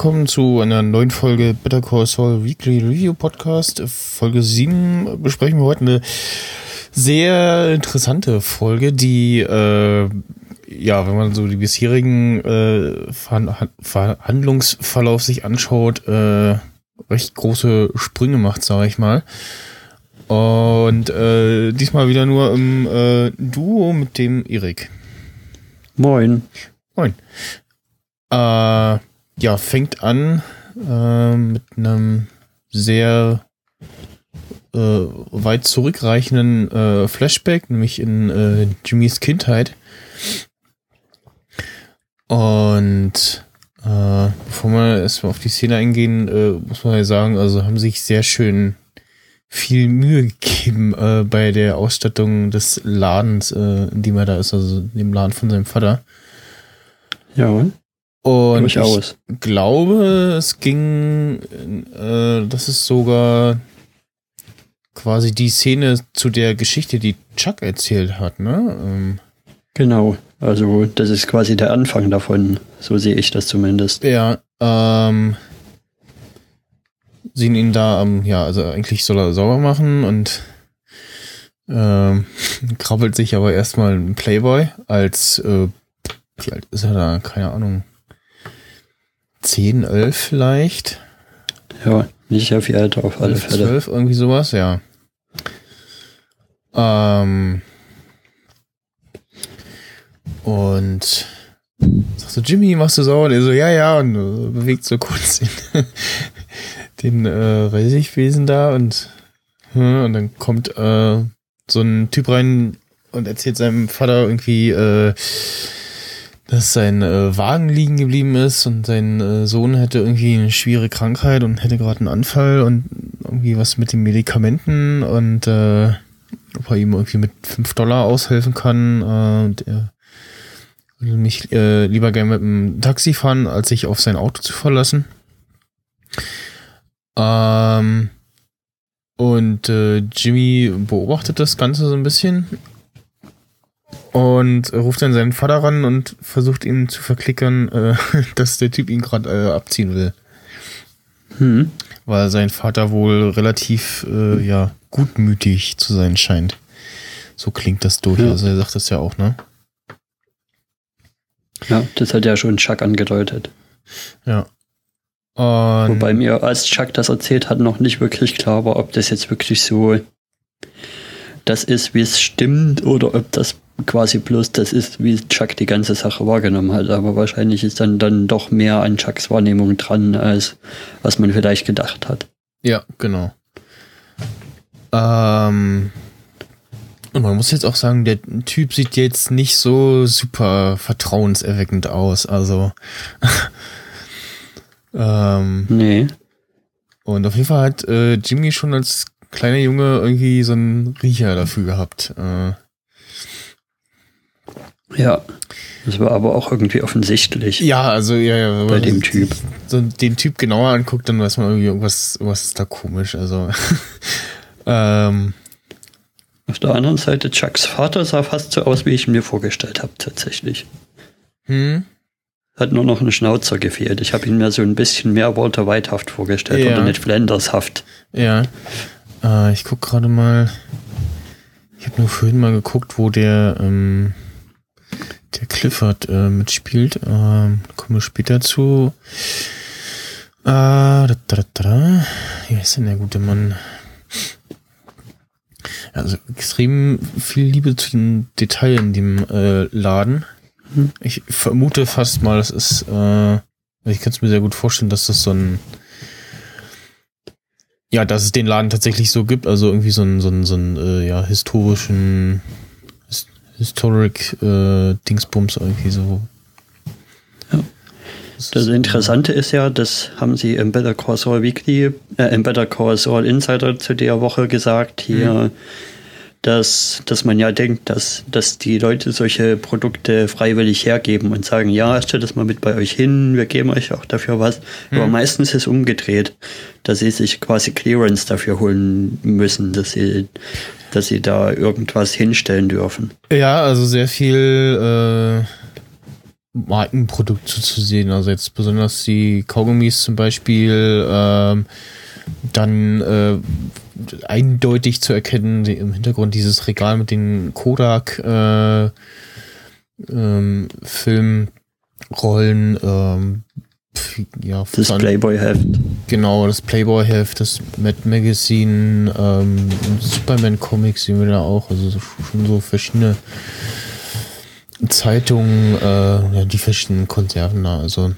willkommen zu einer neuen Folge Better Call Saul Weekly Review Podcast. Folge 7 besprechen wir heute eine sehr interessante Folge, die, äh, ja, wenn man so die bisherigen äh, Verhandlungsverlauf sich anschaut, äh, recht große Sprünge macht, sage ich mal. Und äh, diesmal wieder nur im äh, Duo mit dem Erik. Moin. Moin. Äh, ja, fängt an äh, mit einem sehr äh, weit zurückreichenden äh, Flashback, nämlich in äh, Jimmys Kindheit. Und äh, bevor wir erstmal auf die Szene eingehen, äh, muss man ja sagen, also haben sich sehr schön viel Mühe gegeben bei der Ausstattung des Ladens, in dem er da ist, also dem Laden von seinem Vater. Ja. Und Durchaus. ich glaube, es ging, äh, das ist sogar quasi die Szene zu der Geschichte, die Chuck erzählt hat, ne? Ähm. Genau, also das ist quasi der Anfang davon, so sehe ich das zumindest. Ja, ähm, sehen ihn da, ähm, ja, also eigentlich soll er sauber machen und ähm, krabbelt sich aber erstmal ein Playboy als, äh, wie alt ist er da? Keine Ahnung. 10, 11 vielleicht. Ja, nicht sehr viel älter auf alle 11, Fälle. 12, irgendwie sowas, ja. Ähm, und sagst du, Jimmy, machst du sauer? Und er so, ja, ja, und bewegt so kurz den, den äh, Reisigwesen da und, und dann kommt äh, so ein Typ rein und erzählt seinem Vater irgendwie, äh, dass sein äh, Wagen liegen geblieben ist und sein äh, Sohn hätte irgendwie eine schwere Krankheit und hätte gerade einen Anfall und irgendwie was mit den Medikamenten und äh, ob er ihm irgendwie mit fünf Dollar aushelfen kann. Äh, und er würde mich äh, lieber gerne mit dem Taxi fahren, als sich auf sein Auto zu verlassen. Ähm, und äh, Jimmy beobachtet das Ganze so ein bisschen und ruft dann seinen Vater ran und versucht ihn zu verklickern, äh, dass der Typ ihn gerade äh, abziehen will. Hm. Weil sein Vater wohl relativ äh, ja gutmütig zu sein scheint. So klingt das durch. Ja. Also er sagt das ja auch, ne? Ja, das hat ja schon Chuck angedeutet. Ja. Und Wobei mir, als Chuck das erzählt hat, noch nicht wirklich klar war, ob das jetzt wirklich so das ist, wie es stimmt, oder ob das quasi bloß das ist, wie Chuck die ganze Sache wahrgenommen hat. Aber wahrscheinlich ist dann, dann doch mehr an Chucks Wahrnehmung dran, als was man vielleicht gedacht hat. Ja, genau. Ähm, und man muss jetzt auch sagen, der Typ sieht jetzt nicht so super vertrauenserweckend aus. Also. ähm, nee. Und auf jeden Fall hat äh, Jimmy schon als kleiner Junge irgendwie so einen Riecher dafür gehabt. Äh, ja, das war aber auch irgendwie offensichtlich. Ja, also ja, ja bei dem Typ. So den Typ genauer anguckt, dann weiß man irgendwie irgendwas, was ist da komisch. Also ähm, auf der anderen Seite, Chucks Vater sah fast so aus, wie ich ihn mir vorgestellt habe, tatsächlich. Hm? Hat nur noch ein Schnauzer gefehlt. Ich habe ihn mir so ein bisschen mehr Walter Whitehaft vorgestellt ja. oder nicht Flandershaft. Ja. Äh, ich guck gerade mal. Ich habe nur vorhin mal geguckt, wo der ähm, der Clifford äh, mitspielt. Ähm, kommen wir später zu. Äh, da, da, da, Wie ist denn der gute Mann? Also extrem viel Liebe zu den Details in dem äh, Laden. Mhm. Ich vermute fast mal, das ist, äh, ich kann es mir sehr gut vorstellen, dass das so ein, ja, dass es den Laden tatsächlich so gibt, also irgendwie so ein, so ein, so ein äh, ja, historischen Historic äh, Dingsbums irgendwie so. Ja. Das Interessante ist ja, das haben sie im Better Call Saul Weekly, äh, im Better Call Saul Insider zu der Woche gesagt, hier, mhm. Dass, dass man ja denkt, dass, dass die Leute solche Produkte freiwillig hergeben und sagen, ja, stellt das mal mit bei euch hin, wir geben euch auch dafür was. Mhm. Aber meistens ist es umgedreht, dass sie sich quasi Clearance dafür holen müssen, dass sie dass sie da irgendwas hinstellen dürfen. Ja, also sehr viel, Markenprodukte zu sehen. Also jetzt besonders die Kaugummis zum Beispiel, ähm, dann äh, eindeutig zu erkennen im Hintergrund dieses Regal mit den Kodak äh, ähm, Filmrollen, ähm, ja, das Playboy-Heft. Genau, das Playboy-Heft, das Mad Magazine, ähm, Superman-Comics sehen wir da auch, also schon so verschiedene Zeitungen, äh, ja, die verschiedenen Konserven da, also ähm,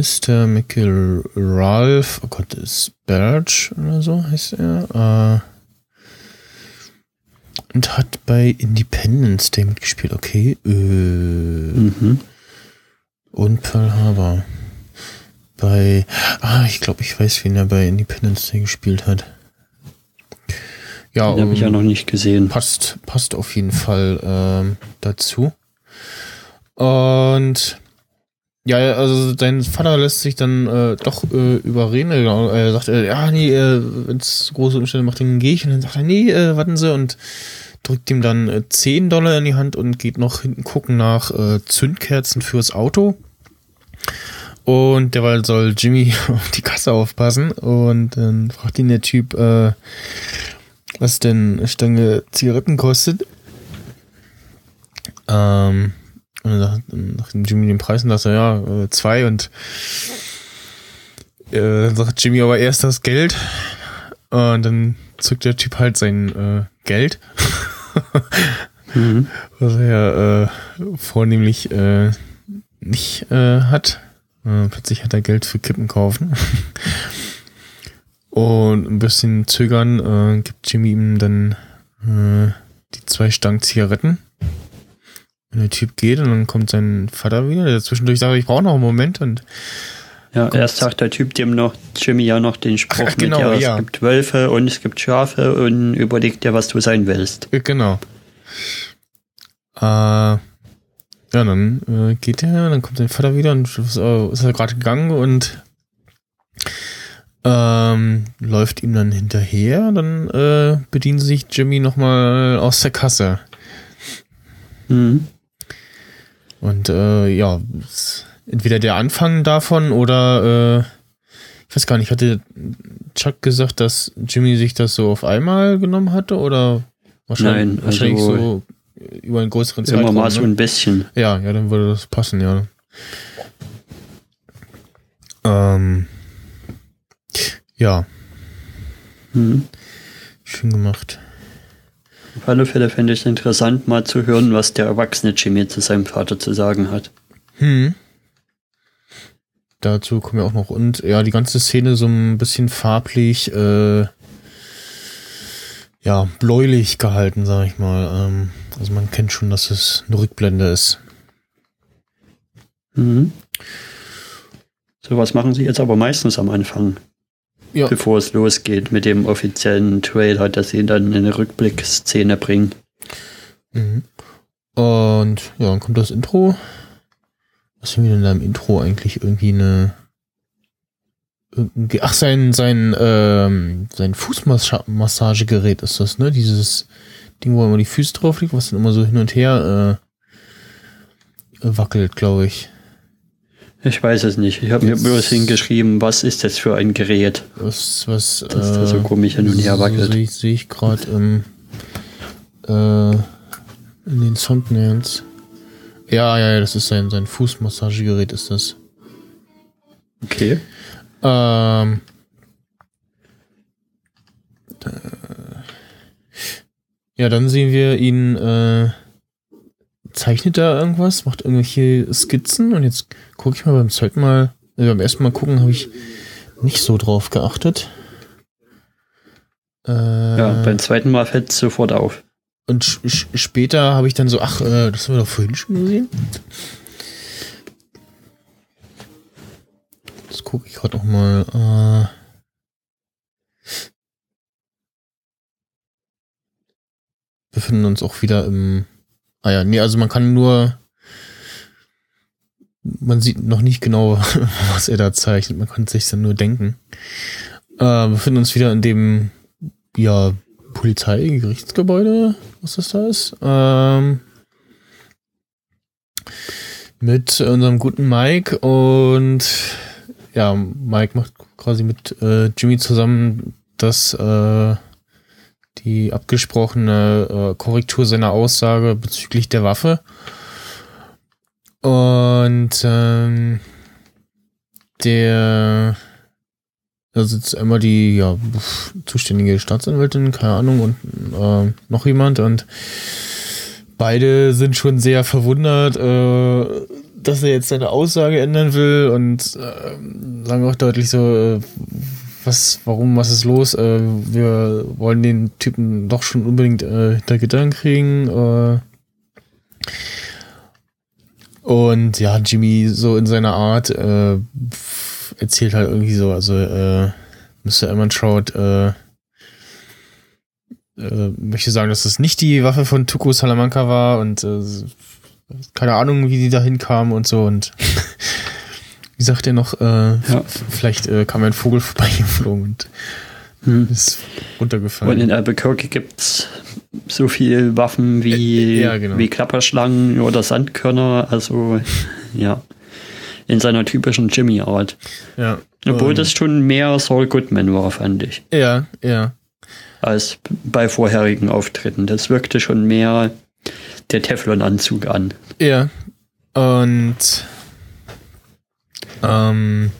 Mr. Michael Ralph, oh Gott, ist Birch oder so heißt er, äh, und hat bei Independence Day mitgespielt, okay. Äh, mhm. Und Pearl Harbor. Bei, ah, ich glaube, ich weiß, wen er bei Independence Day gespielt hat. Ja, Den habe ich ja noch nicht gesehen. Passt, passt auf jeden Fall ähm, dazu. Und ja, also dein Vater lässt sich dann äh, doch äh, überreden. Genau. Er sagt, äh, ja, nee, äh, wenn es große Umstände macht, dann gehe ich. Und dann sagt er, nee, äh, warten Sie und drückt ihm dann äh, 10 Dollar in die Hand und geht noch hinten gucken nach äh, Zündkerzen fürs Auto. Und derweil soll Jimmy auf die Kasse aufpassen und dann fragt ihn der Typ, äh, was denn eine Stange Zigaretten kostet. Ähm, und dann sagt Jimmy den Preis und sagt er, ja, äh, zwei und äh, dann sagt Jimmy aber erst das Geld und dann zückt der Typ halt sein äh, Geld mhm. was er äh, vornehmlich äh, nicht äh, hat. Äh, plötzlich hat er Geld für Kippen kaufen. Und ein bisschen zögern äh, gibt Jimmy ihm dann äh, die zwei Stangen Zigaretten. Und der Typ geht und dann kommt sein Vater wieder, der zwischendurch sagt, ich brauche noch einen Moment und ja, erst sagt der Typ dem noch, Jimmy ja noch den Spruch Ach, genau, mit, ja, es ja. gibt Wölfe und es gibt Schafe und überleg dir, was du sein willst. Äh, genau. Äh, ja, dann äh, geht er, dann kommt sein Vater wieder und ist, äh, ist er gerade gegangen und ähm, läuft ihm dann hinterher, dann äh, bedient sich Jimmy nochmal aus der Kasse. Mhm. Und äh, ja, entweder der Anfang davon oder äh, ich weiß gar nicht, hatte Chuck gesagt, dass Jimmy sich das so auf einmal genommen hatte oder wahrscheinlich, Nein, wahrscheinlich also so über einen größeren Zeitraum? Immer mal ne? so ein bisschen. Ja, ja, dann würde das passen, ja. Ähm, ja. Mhm. Schön gemacht. Auf alle Fälle fände ich es interessant, mal zu hören, was der erwachsene Jimmy zu seinem Vater zu sagen hat. Hm. Dazu kommen wir auch noch. Und ja, die ganze Szene so ein bisschen farblich, äh, ja, bläulich gehalten, sag ich mal. Ähm, also man kennt schon, dass es eine Rückblende ist. Mhm. So was machen sie jetzt aber meistens am Anfang. Ja. Bevor es losgeht mit dem offiziellen Trailer, dass sie dann eine Rückblickszene bringen. Mhm. Und ja, dann kommt das Intro. Was haben wir denn da im Intro eigentlich irgendwie eine. Ach, sein, sein, ähm, sein Fußmassagegerät ist das, ne? Dieses Ding, wo immer die Füße drauf liegt, was dann immer so hin und her äh, wackelt, glaube ich. Ich weiß es nicht. Ich habe mir bloß hingeschrieben, was ist das für ein Gerät? Was, was, das äh, da so komisch hin und her wackelt. Sehe seh ich gerade im, äh, in den Thumbnails. Ja, ja, ja, das ist sein, sein Fußmassagegerät, ist das. Okay. Ähm, ja, dann sehen wir ihn, äh, zeichnet da irgendwas, macht irgendwelche Skizzen und jetzt gucke ich mal beim zweiten Mal, äh, beim ersten Mal gucken, habe ich nicht so drauf geachtet. Äh, ja, beim zweiten Mal fällt es sofort auf. Und später habe ich dann so, ach, äh, das haben wir doch vorhin schon gesehen. Das gucke ich gerade noch mal. Äh, befinden uns auch wieder im. Ah ja, nee, also man kann nur. Man sieht noch nicht genau, was er da zeichnet. Man kann sich dann nur denken. Äh, befinden uns wieder in dem ja Polizei, Gerichtsgebäude, was das da ist. Ähm, mit unserem guten Mike und ja, Mike macht quasi mit äh, Jimmy zusammen das äh, die abgesprochene äh, Korrektur seiner Aussage bezüglich der Waffe. Und ähm, der da sitzt einmal die ja, zuständige Staatsanwältin, keine Ahnung, und äh, noch jemand. Und beide sind schon sehr verwundert, äh, dass er jetzt seine Aussage ändern will und äh, sagen auch deutlich so, äh, was, warum, was ist los? Äh, wir wollen den Typen doch schon unbedingt äh, hinter Gittern kriegen. Äh. Und ja, Jimmy so in seiner Art äh, erzählt halt irgendwie so, also äh, Mr. Emertraut äh, äh, möchte sagen, dass das nicht die Waffe von Tuko Salamanca war und äh, keine Ahnung, wie die da hinkamen und so und wie sagt er noch, äh, ja. vielleicht äh, kam ein Vogel vorbeigeflogen und hm. ist runtergefallen. Und in Albuquerque gibt es so viele Waffen wie, ja, genau. wie Klapperschlangen oder Sandkörner, also ja, in seiner typischen Jimmy-Art. Ja. Obwohl um, das schon mehr Saul Goodman war, fand ich. Ja, ja. Als bei vorherigen Auftritten. Das wirkte schon mehr der Teflon-Anzug an. Ja. Und ähm,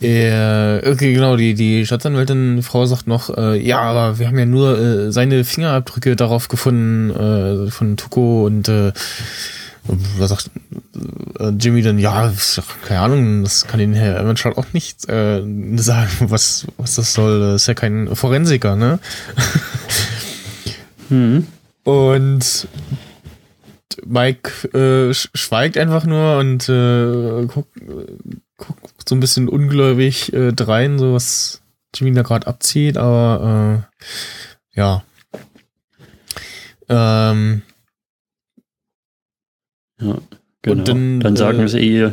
äh, okay, genau, die, die Staatsanwältin, Frau sagt noch, äh, ja, aber wir haben ja nur äh, seine Fingerabdrücke darauf gefunden, äh, von Tuko und äh, was sagt äh, Jimmy dann, ja, keine Ahnung, das kann den Herr Evanschall auch nicht äh, sagen, was, was das soll. Das ist ja kein Forensiker, ne? hm. Und Mike äh, schweigt einfach nur und äh, guckt, guckt so ein bisschen ungläubig äh, drein, so was Jimmy da gerade abzieht, aber äh, ja. Ähm, ja, genau. dann, dann sagen äh, sie,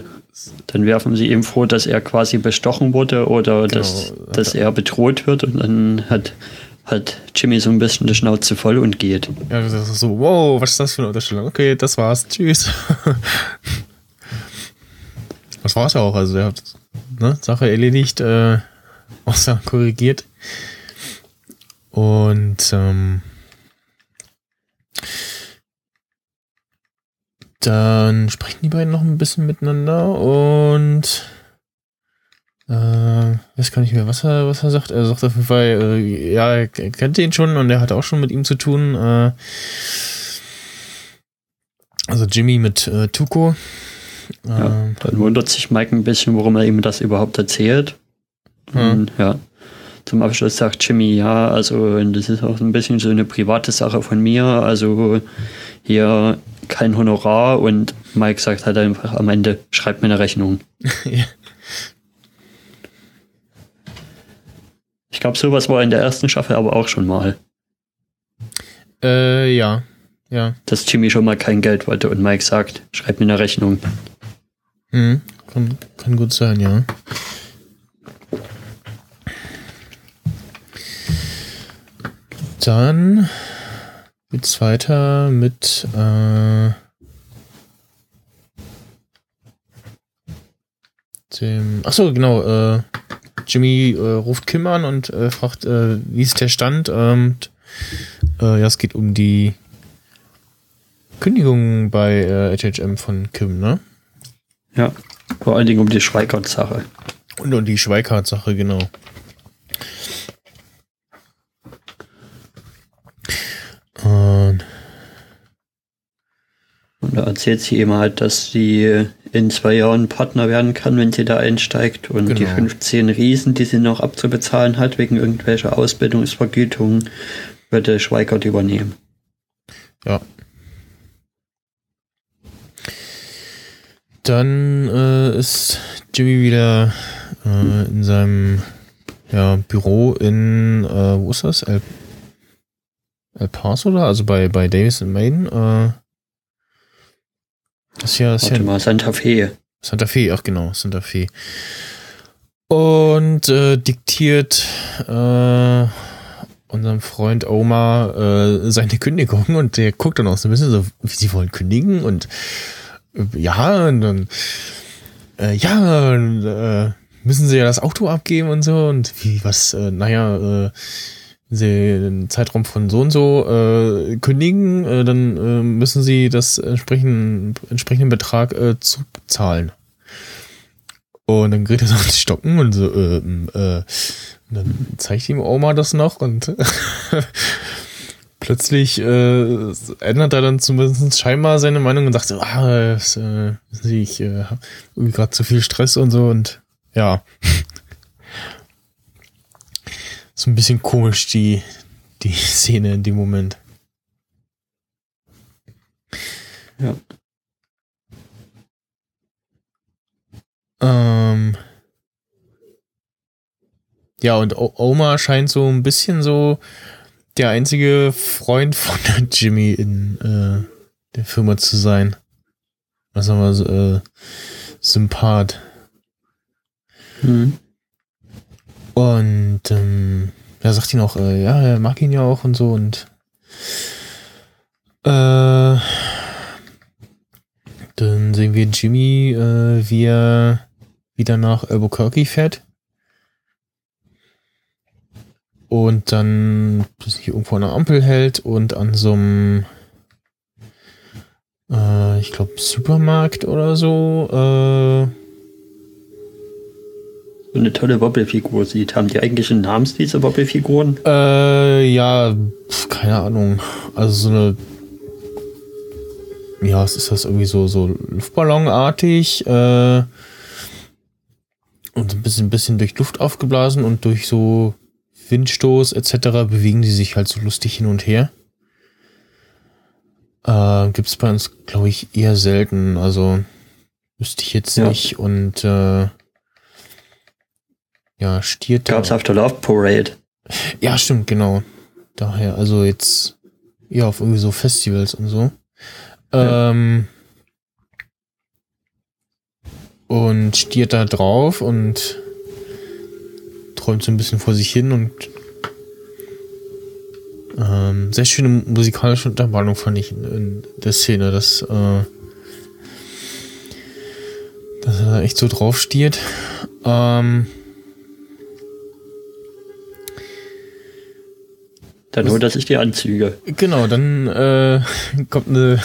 dann werfen sie ihm vor, dass er quasi bestochen wurde oder genau, dass, dass er bedroht wird und dann hat hat Jimmy so ein bisschen die Schnauze voll und geht. Ja, das ist so, wow, was ist das für eine Unterstellung? Okay, das war's, tschüss. das war's ja auch, also er hat ne, Sache erledigt, äh, außer korrigiert. Und ähm, dann sprechen die beiden noch ein bisschen miteinander und äh, weiß gar nicht mehr, was er, was er sagt. Er sagt auf jeden Fall, äh, ja, er kennt ihn schon und er hat auch schon mit ihm zu tun. Äh, also Jimmy mit äh, Tuko. Ja, äh, dann wundert sich Mike ein bisschen, warum er ihm das überhaupt erzählt. Und, ja. Zum Abschluss sagt Jimmy, ja, also das ist auch ein bisschen so eine private Sache von mir. Also hier kein Honorar und Mike sagt halt einfach am Ende, schreibt mir eine Rechnung. ja. Ich glaube, sowas war in der ersten Staffel aber auch schon mal. Äh, ja. Ja. Dass Jimmy schon mal kein Geld wollte und Mike sagt, schreib mir eine Rechnung. Mhm. Kann, kann gut sein, ja. Dann geht's weiter mit äh, dem. Achso, genau. Äh, Jimmy äh, ruft Kim an und äh, fragt, äh, wie ist der Stand? Und äh, ja, es geht um die Kündigung bei äh, HHM von Kim, ne? Ja, vor allen Dingen um die Schweikart-Sache. Und um die Schweikart-Sache, genau. Und, und da erzählt sie ihm halt, dass sie in zwei Jahren Partner werden kann, wenn sie da einsteigt. Und genau. die 15 Riesen, die sie noch abzubezahlen hat, wegen irgendwelcher Ausbildungsvergütungen, würde Schweigert übernehmen. Ja. Dann äh, ist Jimmy wieder äh, in seinem ja, Büro in, äh, wo ist das? El, El Paso, oder? Also bei, bei Davis in Maine. Das ist ja, ist Warte ja mal, Santa Fe. Santa Fe, ach genau, Santa Fe. Und äh, diktiert äh, unserem Freund Omar äh, seine Kündigung und der guckt dann auch so ein bisschen so, wie sie wollen kündigen und äh, ja, und dann äh, ja, und, äh, müssen sie ja das Auto abgeben und so und wie was, äh, naja, äh, sie einen Zeitraum von so und so äh, kündigen, äh, dann äh, müssen sie das entsprechenden, entsprechenden Betrag äh, zurückzahlen. Und dann gerät er so ins Stocken und so, äh, äh, und dann zeigt ihm Oma das noch und plötzlich äh, ändert er dann zumindest scheinbar seine Meinung und sagt so, ah, es, äh, ich äh, habe gerade zu viel Stress und so und ja. So ein bisschen komisch, die, die Szene in dem Moment. Ja. Ähm, ja, und o Oma scheint so ein bisschen so der einzige Freund von Jimmy in äh, der Firma zu sein. Was haben wir so, äh, Sympath. Mhm. Und ähm, er sagt ihn auch, äh, ja, er mag ihn ja auch und so und äh, dann sehen wir Jimmy, äh, wie er wieder nach Albuquerque fährt. Und dann sich irgendwo an der Ampel hält und an so einem, äh, ich glaube, Supermarkt oder so, äh, so eine tolle Wobbelfigur sieht. Haben die eigentlich einen Namen, diese Wobbelfiguren? Äh, ja, keine Ahnung. Also so eine ja, es ist das irgendwie so, so Luftballonartig, äh, und ein bisschen, ein bisschen durch Luft aufgeblasen und durch so Windstoß etc. bewegen die sich halt so lustig hin und her. Äh, Gibt es bei uns, glaube ich, eher selten. Also wüsste ich jetzt Ja. nicht. Und äh, ja, stiert. Gab's auf der Love Parade. Ja, stimmt, genau. Daher, also jetzt eher auf irgendwie so Festivals und so. Ja. Ähm, und stiert da drauf und träumt so ein bisschen vor sich hin und ähm, sehr schöne musikalische Untermalung fand ich in, in der Szene, dass, äh, dass er da echt so drauf stiert. Ähm, Dann holt er sich die Anzüge. Genau, dann äh, kommt eine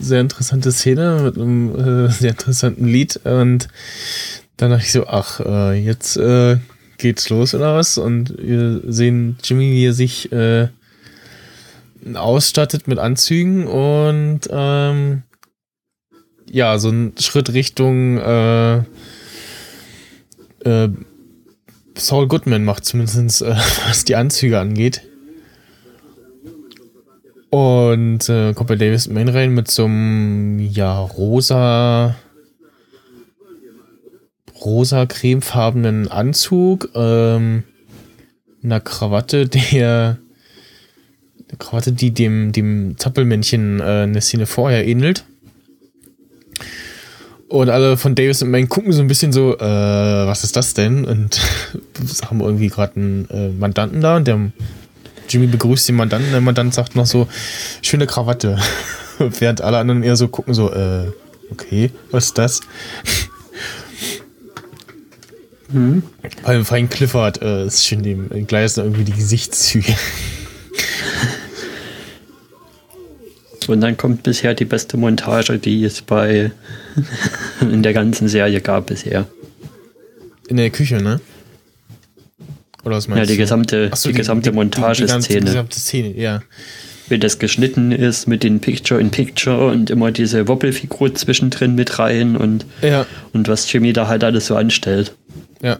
sehr interessante Szene mit einem äh, sehr interessanten Lied und dann dachte ich so, ach, äh, jetzt äh, geht's los oder was? Und wir sehen Jimmy, wie er sich äh, ausstattet mit Anzügen und ähm, ja, so ein Schritt Richtung äh, äh, Saul Goodman macht, zumindest äh, was die Anzüge angeht. Und äh, kommt bei Davis Main rein mit so einem, ja, rosa, rosa cremefarbenen Anzug, ähm, einer Krawatte, der, eine Krawatte, die dem, dem Zappelmännchen äh, eine Szene vorher ähnelt. Und alle von Davis und Main gucken so ein bisschen so, äh, was ist das denn? Und haben irgendwie gerade einen äh, Mandanten da und der Jimmy begrüßt den Mandanten, der Mandant sagt noch so, schöne Krawatte. Während alle anderen eher so gucken, so, äh, okay, was ist das? Mhm. Beim Fein Clifford äh, ist schön dem gleisen irgendwie die Gesichtszüge. Und dann kommt bisher die beste Montage, die es bei in der ganzen Serie gab bisher. In der Küche, ne? Oder was meinst Ja, die du? gesamte, Ach so, die, gesamte Die, die, die Montageszene. gesamte Szene, ja. Wie das geschnitten ist mit den Picture-in-Picture und immer diese Wobbelfigur zwischendrin mit rein und, Ja, und was Jimmy da halt alles so anstellt. ja.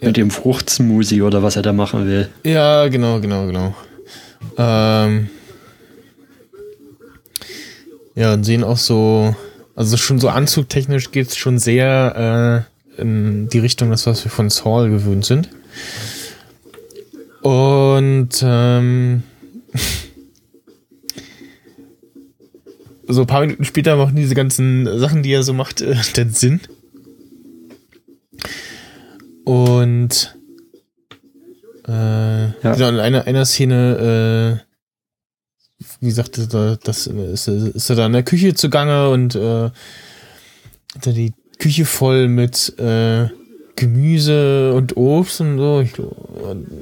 Ja. Mit dem Fruchtsmoothie oder was er da machen will. Ja, genau, genau, genau. Ähm, ja, und sehen auch so, also schon so anzugtechnisch geht's schon sehr äh, in die Richtung, das was wir von Saul gewöhnt sind. Und ähm, so ein paar Minuten später machen diese ganzen Sachen, die er so macht, äh, dann Sinn. Und äh, ja. genau, in einer, einer Szene, äh, wie gesagt, das ist, ist er da in der Küche zugange und äh, hat er die Küche voll mit äh, Gemüse und Obst und so. Ich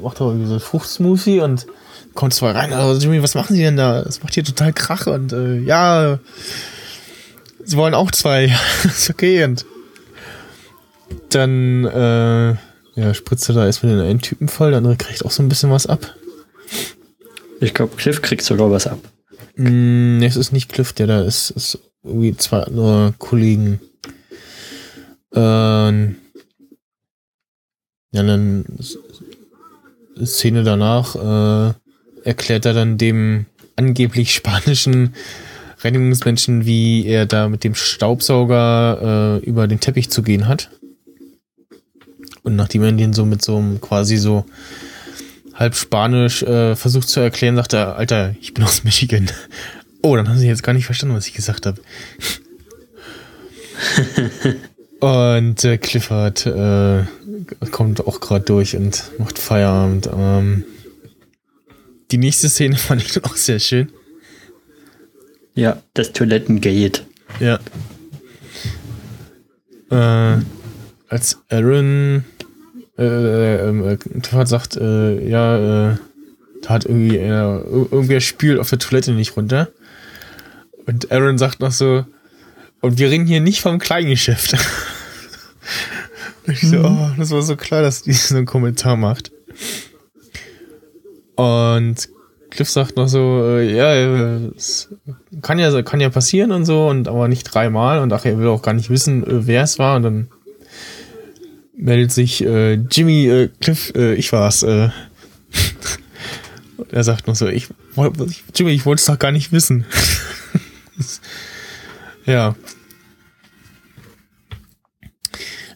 macht aber so Fruchtsmoothie und kommt zwar rein, also Jimmy, was machen Sie denn da? Das macht hier total Krach und äh, ja, Sie wollen auch zwei. ist okay. Und dann äh, ja, spritzt er da erstmal den einen Typen voll, der andere kriegt auch so ein bisschen was ab. Ich glaube, Cliff kriegt sogar was ab. Mm, es ist nicht Cliff, der da ist. Es ist irgendwie zwei andere Kollegen. Ähm, ja, dann Szene danach äh, erklärt er dann dem angeblich spanischen Reinigungsmenschen, wie er da mit dem Staubsauger äh, über den Teppich zu gehen hat. Und nachdem er den so mit so einem quasi so halb Spanisch äh, versucht zu erklären, sagt er, Alter, ich bin aus Michigan. Oh, dann haben sie jetzt gar nicht verstanden, was ich gesagt habe. und äh, Clifford äh, kommt auch gerade durch und macht Feierabend. Ähm, die nächste Szene fand ich auch sehr schön. Ja, das Toilettengate. Ja. Äh, als Aaron äh, äh, äh, sagt, äh, ja, äh, da hat irgendwie äh, irgendwer spült auf der Toilette nicht runter. Und Aaron sagt noch so, und wir reden hier nicht vom Kleingeschäft. ich so, mhm. oh, das war so klar, dass die so einen Kommentar macht. Und Cliff sagt noch so, äh, ja, es kann ja, kann ja passieren und so, und aber nicht dreimal. Und ach, er will auch gar nicht wissen, äh, wer es war. Und dann meldet sich äh, Jimmy, äh, Cliff, äh, ich war's. Äh. er sagt noch so, ich, Jimmy, ich wollte es doch gar nicht wissen. ja.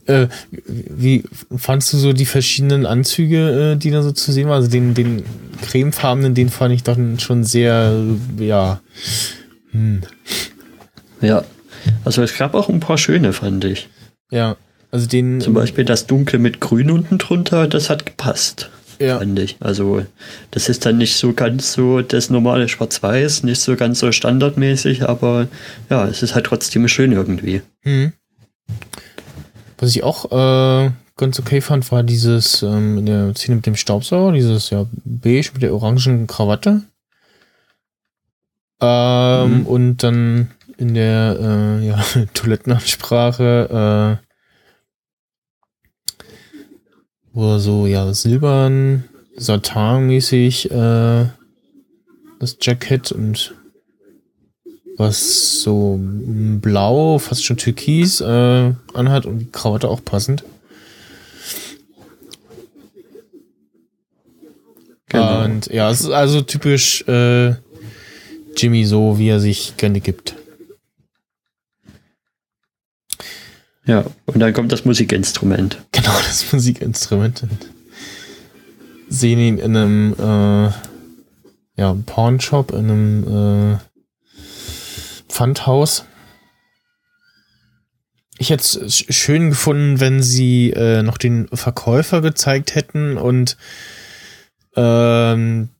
Äh, wie fandst du so die verschiedenen Anzüge, äh, die da so zu sehen waren? Also den, den cremefarbenen, den fand ich doch schon sehr, ja. Hm. Ja, also es gab auch ein paar schöne, fand ich. Ja, also den. Zum Beispiel das Dunkle mit Grün unten drunter, das hat gepasst. Ja. Fand ich. Also, das ist dann nicht so ganz so das normale Schwarz-Weiß, nicht so ganz so standardmäßig, aber ja, es ist halt trotzdem schön irgendwie. Hm. Was ich auch äh, ganz okay fand, war dieses ähm, in der Szene mit dem Staubsauger, dieses ja beige mit der orangen Krawatte. Ähm, mhm. Und dann in der äh, ja, Toilettenansprache, äh, wo er so ja silbern, satanmäßig äh, das Jacket und was so blau, fast schon türkis äh, anhat und die Krawatte auch passend. Genau. Und ja, es ist also typisch äh, Jimmy so, wie er sich gerne gibt. Ja, und dann kommt das Musikinstrument. Genau, das Musikinstrument. Sehen ihn in einem äh, ja, Pawnshop, in einem äh, Pfandhaus. Ich hätte es schön gefunden, wenn sie äh, noch den Verkäufer gezeigt hätten und ähm,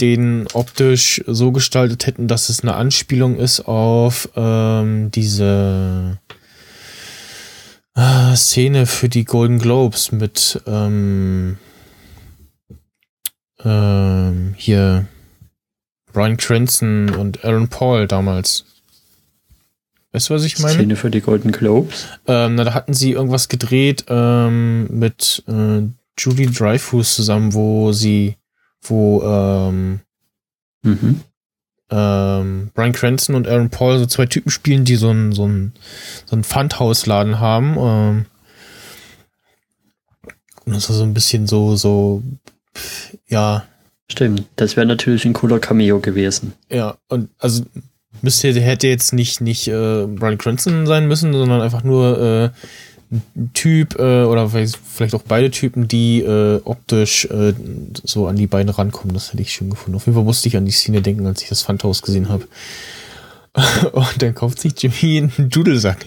den optisch so gestaltet hätten, dass es eine Anspielung ist auf ähm, diese äh, Szene für die Golden Globes mit ähm, ähm, hier Brian Cranston und Aaron Paul damals. Weißt du, was ich meine? Szene für die Golden Globes. Ähm, na, da hatten sie irgendwas gedreht ähm, mit äh, Julie Dreyfus zusammen, wo sie, wo ähm, mhm. Ähm, Brian Cranston und Aaron Paul so zwei Typen spielen, die so ein so ein so ein Pfandhausladen haben. Ähm, und das war so ein bisschen so so ja. Stimmt, das wäre natürlich ein cooler Cameo gewesen. Ja, und also müsste hätte jetzt nicht nicht äh, Brian Cranston sein müssen, sondern einfach nur äh, Typ äh, oder vielleicht auch beide Typen, die äh, optisch äh, so an die beiden rankommen. Das hätte ich schön gefunden. Auf jeden Fall musste ich an die Szene denken, als ich das Pfandhaus gesehen habe. Und dann kauft sich Jimmy einen Dudelsack.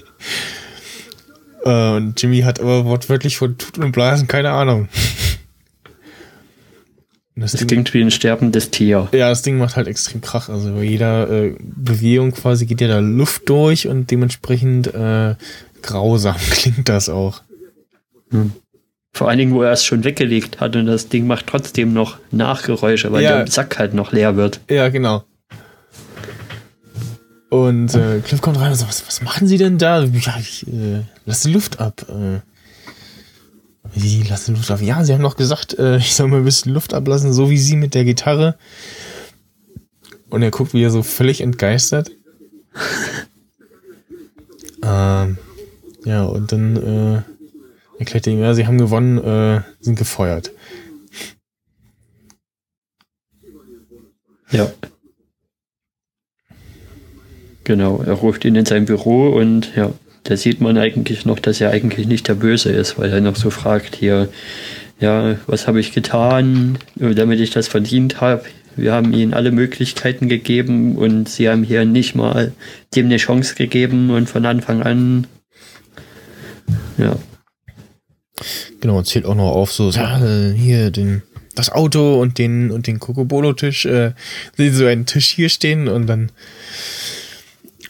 Äh, und Jimmy hat aber wortwörtlich von Tut und Blasen keine Ahnung. Das, das klingt wie ein sterbendes Tier. Ja, das Ding macht halt extrem Krach. Also bei jeder äh, Bewegung quasi geht ja da Luft durch und dementsprechend äh, grausam klingt das auch. Hm. Vor allen Dingen, wo er es schon weggelegt hat und das Ding macht trotzdem noch Nachgeräusche, weil ja. der Sack halt noch leer wird. Ja, genau. Und äh, Cliff kommt rein und sagt, was, was machen Sie denn da? Ja, ich äh, lasse Luft ab. Äh, wie, lassen Luft ab? Ja, Sie haben doch gesagt, äh, ich soll mal ein bisschen Luft ablassen, so wie Sie mit der Gitarre. Und er guckt wieder so völlig entgeistert. ähm, ja, und dann äh, erklärt er ihm, ja, Sie haben gewonnen, äh, sind gefeuert. Ja. Genau, er ruft ihn in sein Büro und ja, da sieht man eigentlich noch, dass er eigentlich nicht der Böse ist, weil er noch so fragt hier, ja, was habe ich getan, damit ich das verdient habe? Wir haben ihnen alle Möglichkeiten gegeben und sie haben hier nicht mal dem eine Chance gegeben und von Anfang an, ja. Genau, und zählt auch noch auf so, ja, hier den, das Auto und den und den Kokobolo-Tisch, äh, so einen Tisch hier stehen und dann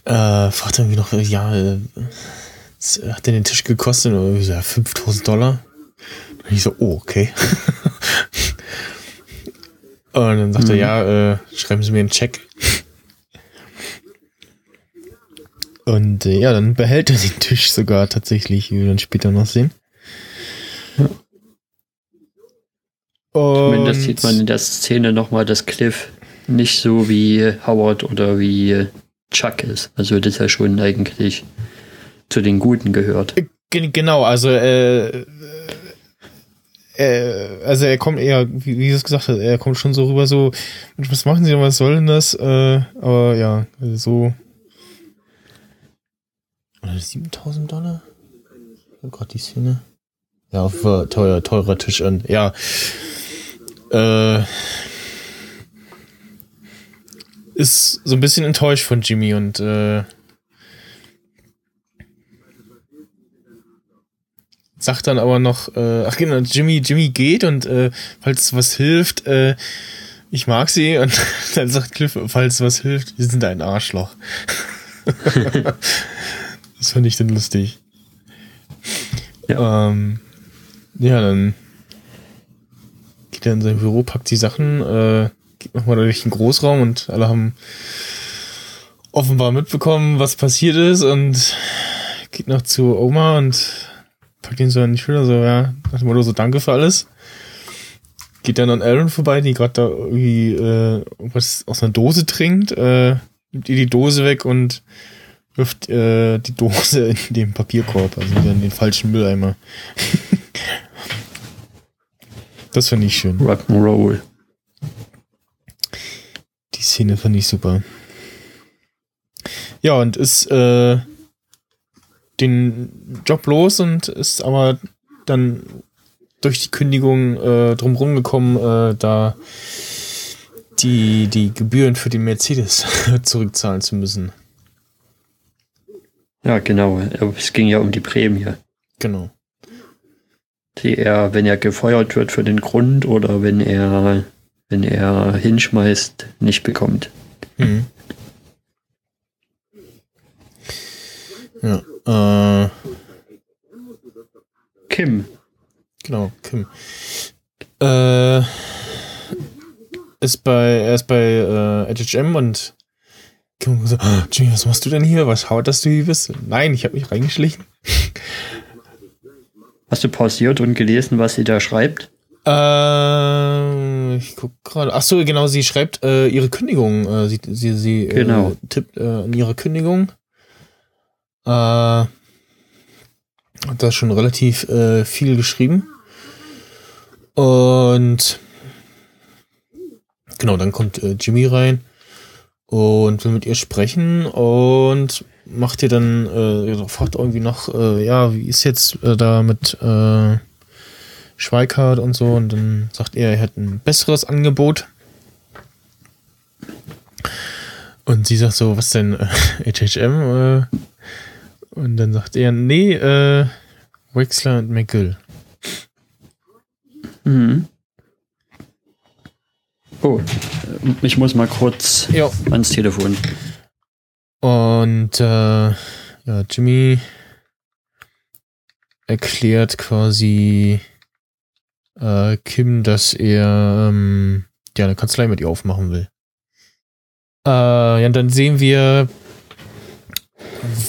äh, fragt irgendwie noch, ja, äh, hat der den Tisch gekostet? Und so, ja, 5000 Dollar. Und ich so, oh, okay. und dann sagt mhm. er, ja, äh, schreiben Sie mir einen Check. Und äh, ja, dann behält er den Tisch sogar tatsächlich, wie wir dann später noch sehen. Ja. Zumindest sieht man in der Szene nochmal, dass Cliff nicht so wie Howard oder wie Chuck ist. Also das ja schon eigentlich zu den Guten gehört. Äh, genau, also äh, äh, also er kommt eher, wie, wie es gesagt hat, er kommt schon so rüber, so, was machen sie denn, was soll denn das? Äh, aber ja, so. 7000 Dollar? Oh Gott, die Szene. Ja, auf äh, teuer, teurer Tisch an. Ja. Äh, ist so ein bisschen enttäuscht von Jimmy und äh, sagt dann aber noch, äh, ach genau, Jimmy, Jimmy geht und äh, falls was hilft, äh, ich mag sie und dann sagt Cliff, falls was hilft, wir sind ein Arschloch. das fand ich dann lustig. Ja. Ähm, ja, dann geht er in sein Büro, packt die Sachen, äh, geht nochmal durch den Großraum und alle haben offenbar mitbekommen, was passiert ist und geht noch zu Oma und packt ihn so an die Schulter, so, ja, nach dem Motto, so danke für alles. Geht dann an Aaron vorbei, die gerade da irgendwie äh, was aus einer Dose trinkt, äh, nimmt ihr die Dose weg und wirft äh, die Dose in den Papierkorb, also in den falschen Mülleimer. das finde ich schön. Rock'n'Roll. Die Szene fand ich super. Ja, und ist äh, den Job los und ist aber dann durch die Kündigung äh, drumherum gekommen, äh, da die, die Gebühren für den Mercedes zurückzahlen zu müssen. Ja, genau. Es ging ja um die Prämie. Genau. Die er, wenn er gefeuert wird für den Grund oder wenn er wenn er hinschmeißt, nicht bekommt. Mhm. Ja, äh, Kim. Genau, Kim. Äh, ist bei, er ist bei äh, HHM und Kim so, oh, Jimmy, was machst du denn hier? Was haut, dass du hier bist? Nein, ich habe mich reingeschlichen. Hast du pausiert und gelesen, was sie da schreibt? Äh, ich guck gerade. Ach so, genau. Sie schreibt äh, ihre Kündigung. Äh, sie sie, sie äh, genau. äh, tippt äh, in ihre Kündigung. Äh, hat da schon relativ äh, viel geschrieben. Und genau, dann kommt äh, Jimmy rein und will mit ihr sprechen und macht ihr dann äh, fragt irgendwie noch, äh, ja, wie ist jetzt äh, da mit äh, Schweikart und so. Und dann sagt er, er hat ein besseres Angebot. Und sie sagt so, was denn, äh, HHM? Äh, und dann sagt er, nee, äh, Wexler und McGill. Mhm. Oh, ich muss mal kurz Ja. ans Telefon. Und äh, ja, Jimmy erklärt quasi äh, Kim, dass er ähm, ja eine Kanzlei mit ihr aufmachen will. Äh, ja, und dann sehen wir,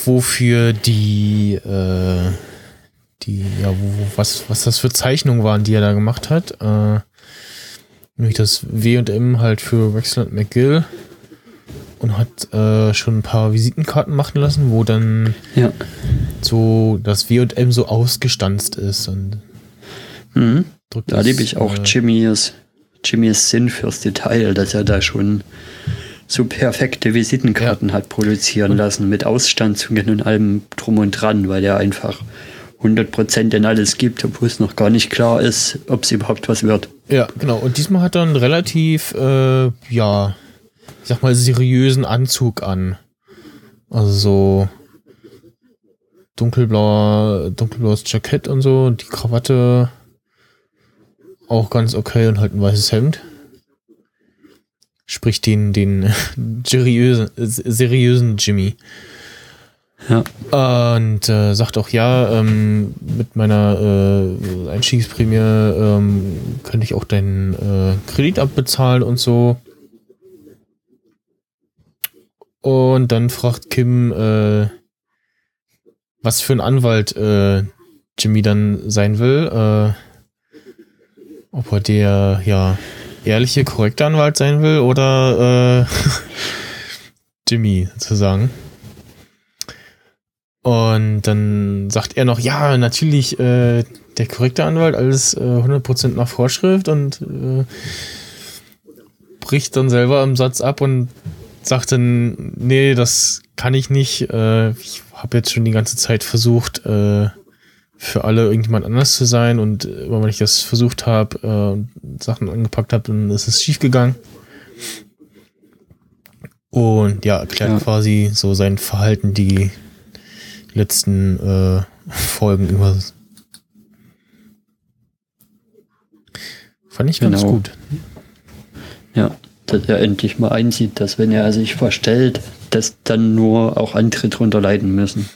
wofür die, äh, die, ja, wo, wo- was, was das für Zeichnungen waren, die er da gemacht hat. Äh, nämlich das W und M halt für Wexler und McGill und hat äh, schon ein paar Visitenkarten machen lassen, wo dann Ja. so das W und M so ausgestanzt ist und Mhm. Da liebe ich auch äh, Jimmys, Jimmys Sinn fürs Detail, dass er da schon so perfekte Visitenkarten hat produzieren lassen mit Ausstanzungen und allem drum und dran, weil er einfach 100% in alles gibt, obwohl es noch gar nicht klar ist, ob es überhaupt was wird. Ja, genau. Und diesmal hat er einen relativ, äh, ja, ich sag mal, seriösen Anzug an. Also so dunkelblauer, dunkelblaues Jackett und so, die Krawatte auch ganz okay und halt ein weißes Hemd. Sprich den, den seriösen, seriösen Jimmy. Ja, Und äh, sagt auch, ja, ähm, mit meiner äh, Einstiegsprämie ähm, könnte ich auch deinen äh, Kredit abbezahlen und so. Und dann fragt Kim, äh, was für ein Anwalt äh, Jimmy dann sein will. Äh, ob er der, ja, ehrliche, korrekte Anwalt sein will oder äh, Jimmy sozusagen. Und dann sagt er noch, ja, natürlich äh, der korrekte Anwalt, alles äh, 100% nach Vorschrift und äh, bricht dann selber im Satz ab und sagt dann, nee, das kann ich nicht. Äh, ich habe jetzt schon die ganze Zeit versucht, äh, für alle irgendjemand anders zu sein und immer wenn ich das versucht habe äh, und Sachen angepackt habe, dann ist es schief gegangen. Und ja, erklärt Ja. quasi so sein Verhalten die letzten äh, Folgen über. Fand ich ganz Genau. gut. ja, dass er endlich mal einsieht, dass wenn er sich verstellt, dass dann nur auch andere drunter leiden müssen.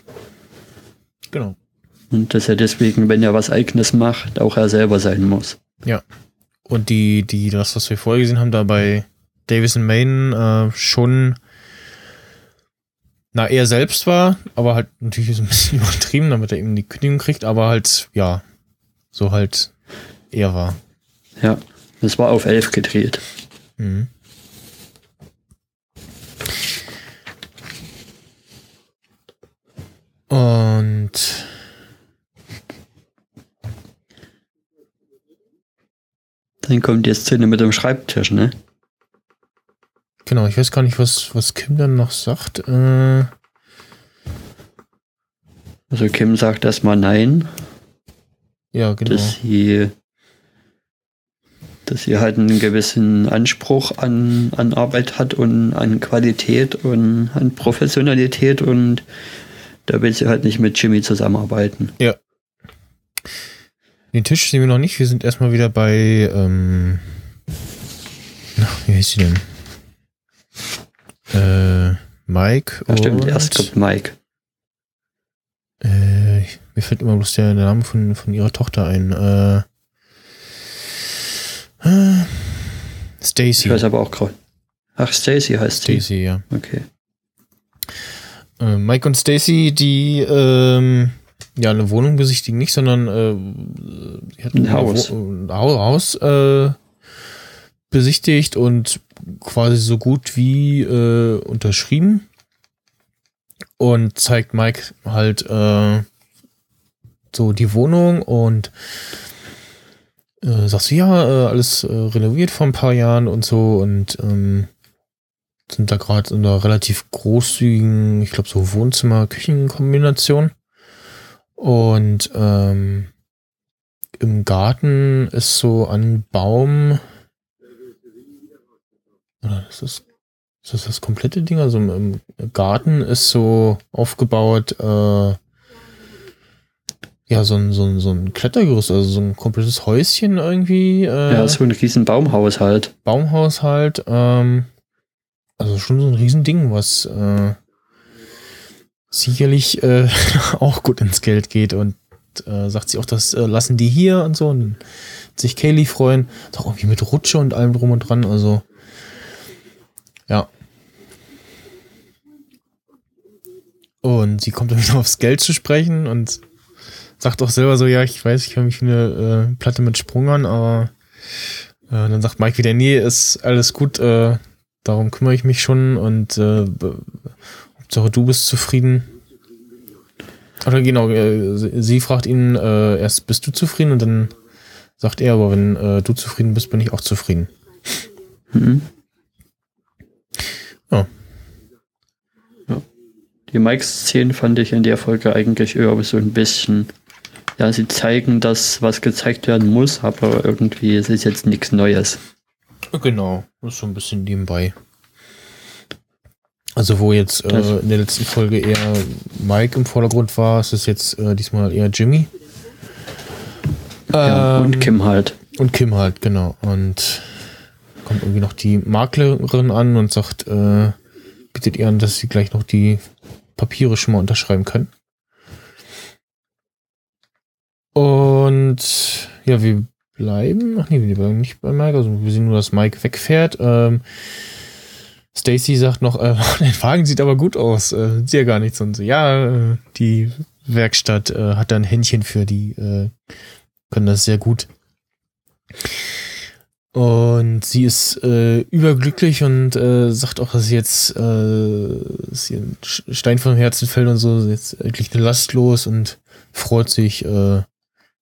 Genau. Und dass er deswegen, wenn er was Eigenes macht, auch er selber sein muss. Ja. Und die, die, das, was wir vorher gesehen haben, da bei Davis und Maine, äh, schon, na, er selbst war, aber halt natürlich so ein bisschen übertrieben, damit er eben die Kündigung kriegt, aber halt, ja, so halt er war. Ja, das war auf elf gedreht. Mhm. Und Dann kommt die Szene mit dem Schreibtisch, ne? Genau, ich weiß gar nicht, was, was Kim dann noch sagt. Äh, Also Kim sagt erstmal nein, ja, genau. dass sie dass sie halt einen gewissen Anspruch an, an Arbeit hat und an Qualität und an Professionalität und da will sie halt nicht mit Jimmy zusammenarbeiten. Den Tisch sehen wir noch nicht. Wir sind erstmal wieder bei, ähm, na, wie heißt sie denn? Äh, Mike Da stimmt, erst kommt Mike. äh, mir fällt immer bloß der Name von, von ihrer Tochter ein. Äh, äh, Ich Stacy. weiß aber auch gerade. Ach, Stacy heißt sie. Stacy, ja. Okay. Äh, Mike und Stacy, die ähm, ja eine Wohnung besichtigen nicht, sondern äh, Ein Haus. Wo ein Hau- Haus äh, besichtigt und quasi so gut wie äh, unterschrieben und zeigt Mike halt äh, so die Wohnung und äh, sagst du ja äh, alles äh, renoviert vor ein paar Jahren und so und ähm, sind da gerade in einer relativ großzügigen, ich glaube so Wohnzimmer-Küchen-Kombination. Und ähm, im Garten ist so ein Baum. Oder ist das, ist das das komplette Ding? Also im, Garten ist so aufgebaut, äh, ja, so ein, so ein, so ein Klettergerüst, also so ein komplettes Häuschen irgendwie. Äh, ja, so ein riesen Baumhaus halt. Baumhaus halt. Ähm, also schon so ein Riesending, was äh, sicherlich äh, auch gut ins Geld geht und äh, sagt sie auch, das äh, lassen die hier und so und sich Kaylee freuen. Doch irgendwie mit Rutsche und allem drum und dran, also ja. Und sie kommt dann wieder aufs Geld zu sprechen und sagt auch selber so, ja, ich weiß, ich höre mich eine äh, Platte mit Sprung an, aber äh, dann sagt Mike wieder, nee, ist alles gut, äh, darum kümmere ich mich schon und äh, Hauptsache du bist zufrieden. Oder genau, äh, sie fragt ihn äh, erst, bist du zufrieden? Und dann sagt er, aber wenn äh, du zufrieden bist, bin ich auch zufrieden. Mhm. Ja. ja. Die Mikes-Szenen fand ich in der Folge eigentlich eher so ein bisschen, ja, sie zeigen das, was gezeigt werden muss, aber irgendwie ist es jetzt nichts Neues. Genau, das ist so ein bisschen nebenbei. Also wo jetzt äh, in der letzten Folge eher Mike im Vordergrund war, ist es jetzt äh, diesmal eher Jimmy. Ja, ähm, und Kim halt. Und Kim halt, genau. Und kommt irgendwie noch die Maklerin an und sagt, äh, bietet ihr an, dass sie gleich noch die Papiere schon mal unterschreiben können. Und ja, wir bleiben, ach nee, wir bleiben nicht bei Mike, also wir sehen nur, dass Mike wegfährt. Ähm, Stacy sagt noch, äh, der Wagen sieht aber gut aus, äh, sieht ja gar nichts. Und so, ja, äh, die Werkstatt äh, hat da ein Händchen für, die äh, können das sehr gut. Und sie ist äh, überglücklich und äh, sagt auch, dass sie jetzt äh, sie ein Stein vom Herzen fällt und so, jetzt endlich eine Last los und freut sich äh,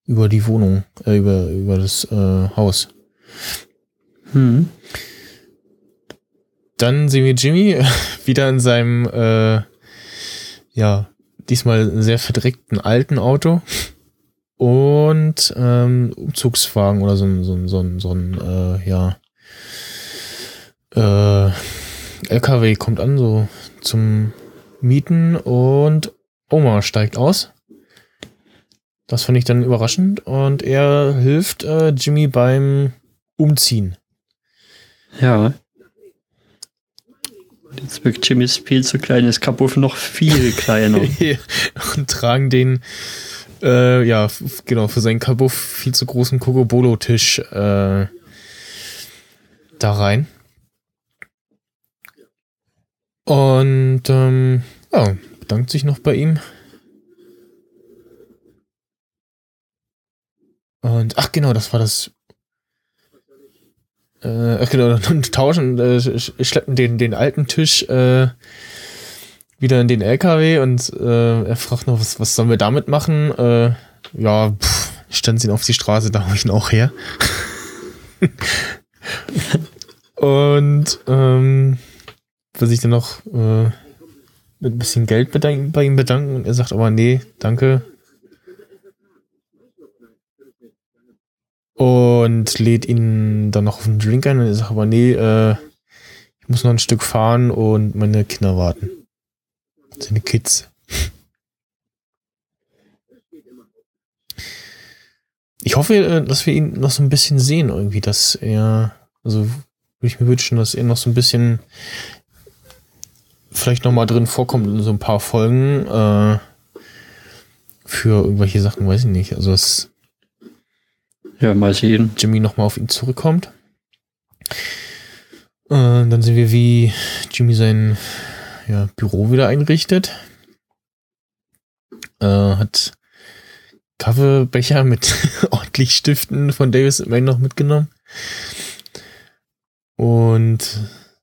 über die Wohnung, äh, über, über das äh, Haus. Hm. Dann sehen wir Jimmy wieder in seinem, äh, ja, diesmal sehr verdreckten alten Auto und ähm, Umzugswagen oder so ein, so ein, so ein, so ein äh, ja, äh, LKW kommt an, so zum Mieten und Oma steigt aus. Das fand ich dann überraschend und er hilft äh, Jimmy beim Umziehen. Ja. Jetzt wirkt Jimmys viel zu kleines Kabuff noch viel kleiner. und tragen den, äh, ja, genau, für seinen Kabuff viel zu großen Kokobolo-Tisch äh, da rein. Und ähm, ja, bedankt sich noch bei ihm. Und ach genau, das war das äh, genau, und tauschen, äh, schleppen den, den alten Tisch äh, wieder in den LKW und äh, er fragt noch, was, was sollen wir damit machen? Äh, ja, pff, stand sie auf die Straße, da hole ich ihn auch her. und ähm, will sich dann noch äh, mit ein bisschen Geld bei ihm bedanken und er sagt aber nee, danke, und lädt ihn dann noch auf einen Drink ein und er sagt aber, nee, äh, ich muss noch ein Stück fahren und meine Kinder warten. Seine Kids. Ich hoffe, äh, dass wir ihn noch so ein bisschen sehen irgendwie, dass er, also würde ich mir wünschen, dass er noch so ein bisschen vielleicht noch mal drin vorkommt in so ein paar Folgen äh, für irgendwelche Sachen, weiß ich nicht. Also es ja, mal sehen. Jimmy nochmal auf ihn zurückkommt. Äh, dann sehen wir, wie Jimmy sein ja, Büro wieder einrichtet. Äh, hat Kaffeebecher mit ordentlich Stiften von Davis May noch mitgenommen. Und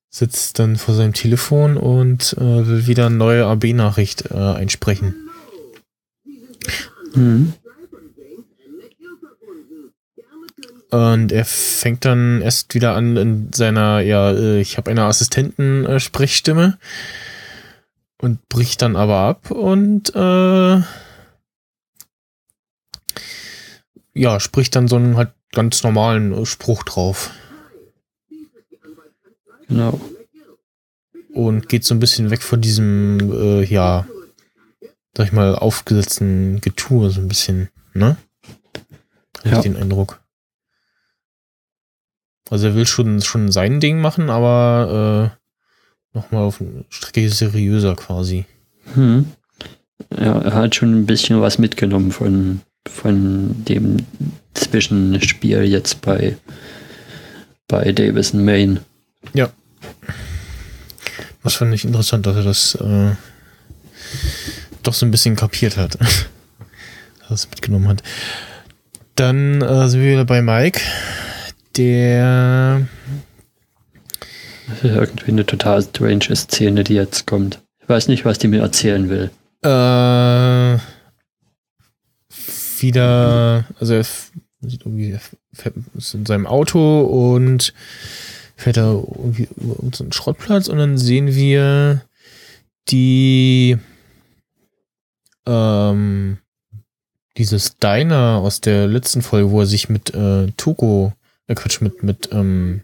sitzt dann vor seinem Telefon und äh, will wieder eine neue AB-Nachricht äh, einsprechen. Mhm. Und er fängt dann erst wieder an in seiner, ja, äh, ich habe eine Assistenten-Sprechstimme und bricht dann aber ab und äh, ja, spricht dann so einen halt ganz normalen Spruch drauf. Genau. Und geht so ein bisschen weg von diesem, äh, ja, sag ich mal, aufgesetzten Getue so ein bisschen, ne? Hab Ja. ich den Eindruck. Also er will schon, schon sein Ding machen, aber äh, nochmal auf eine Strecke seriöser quasi. Hm. Ja, er hat schon ein bisschen was mitgenommen von, von dem Zwischenspiel jetzt bei, bei Davison Main. Das fand ich interessant, dass er das äh, doch so ein bisschen kapiert hat. dass er es mitgenommen hat. Dann äh, sind wir wieder bei Mike, der Das ist irgendwie eine total strange Szene, die jetzt kommt. Ich weiß nicht, was die mir erzählen will. äh, wieder, also er sieht irgendwie, er ist in seinem Auto und fährt da irgendwie über unseren Schrottplatz und dann sehen wir die ähm, dieses Diner aus der letzten Folge, wo er sich mit äh, Tuko, äh Quatsch, mit, mit ähm,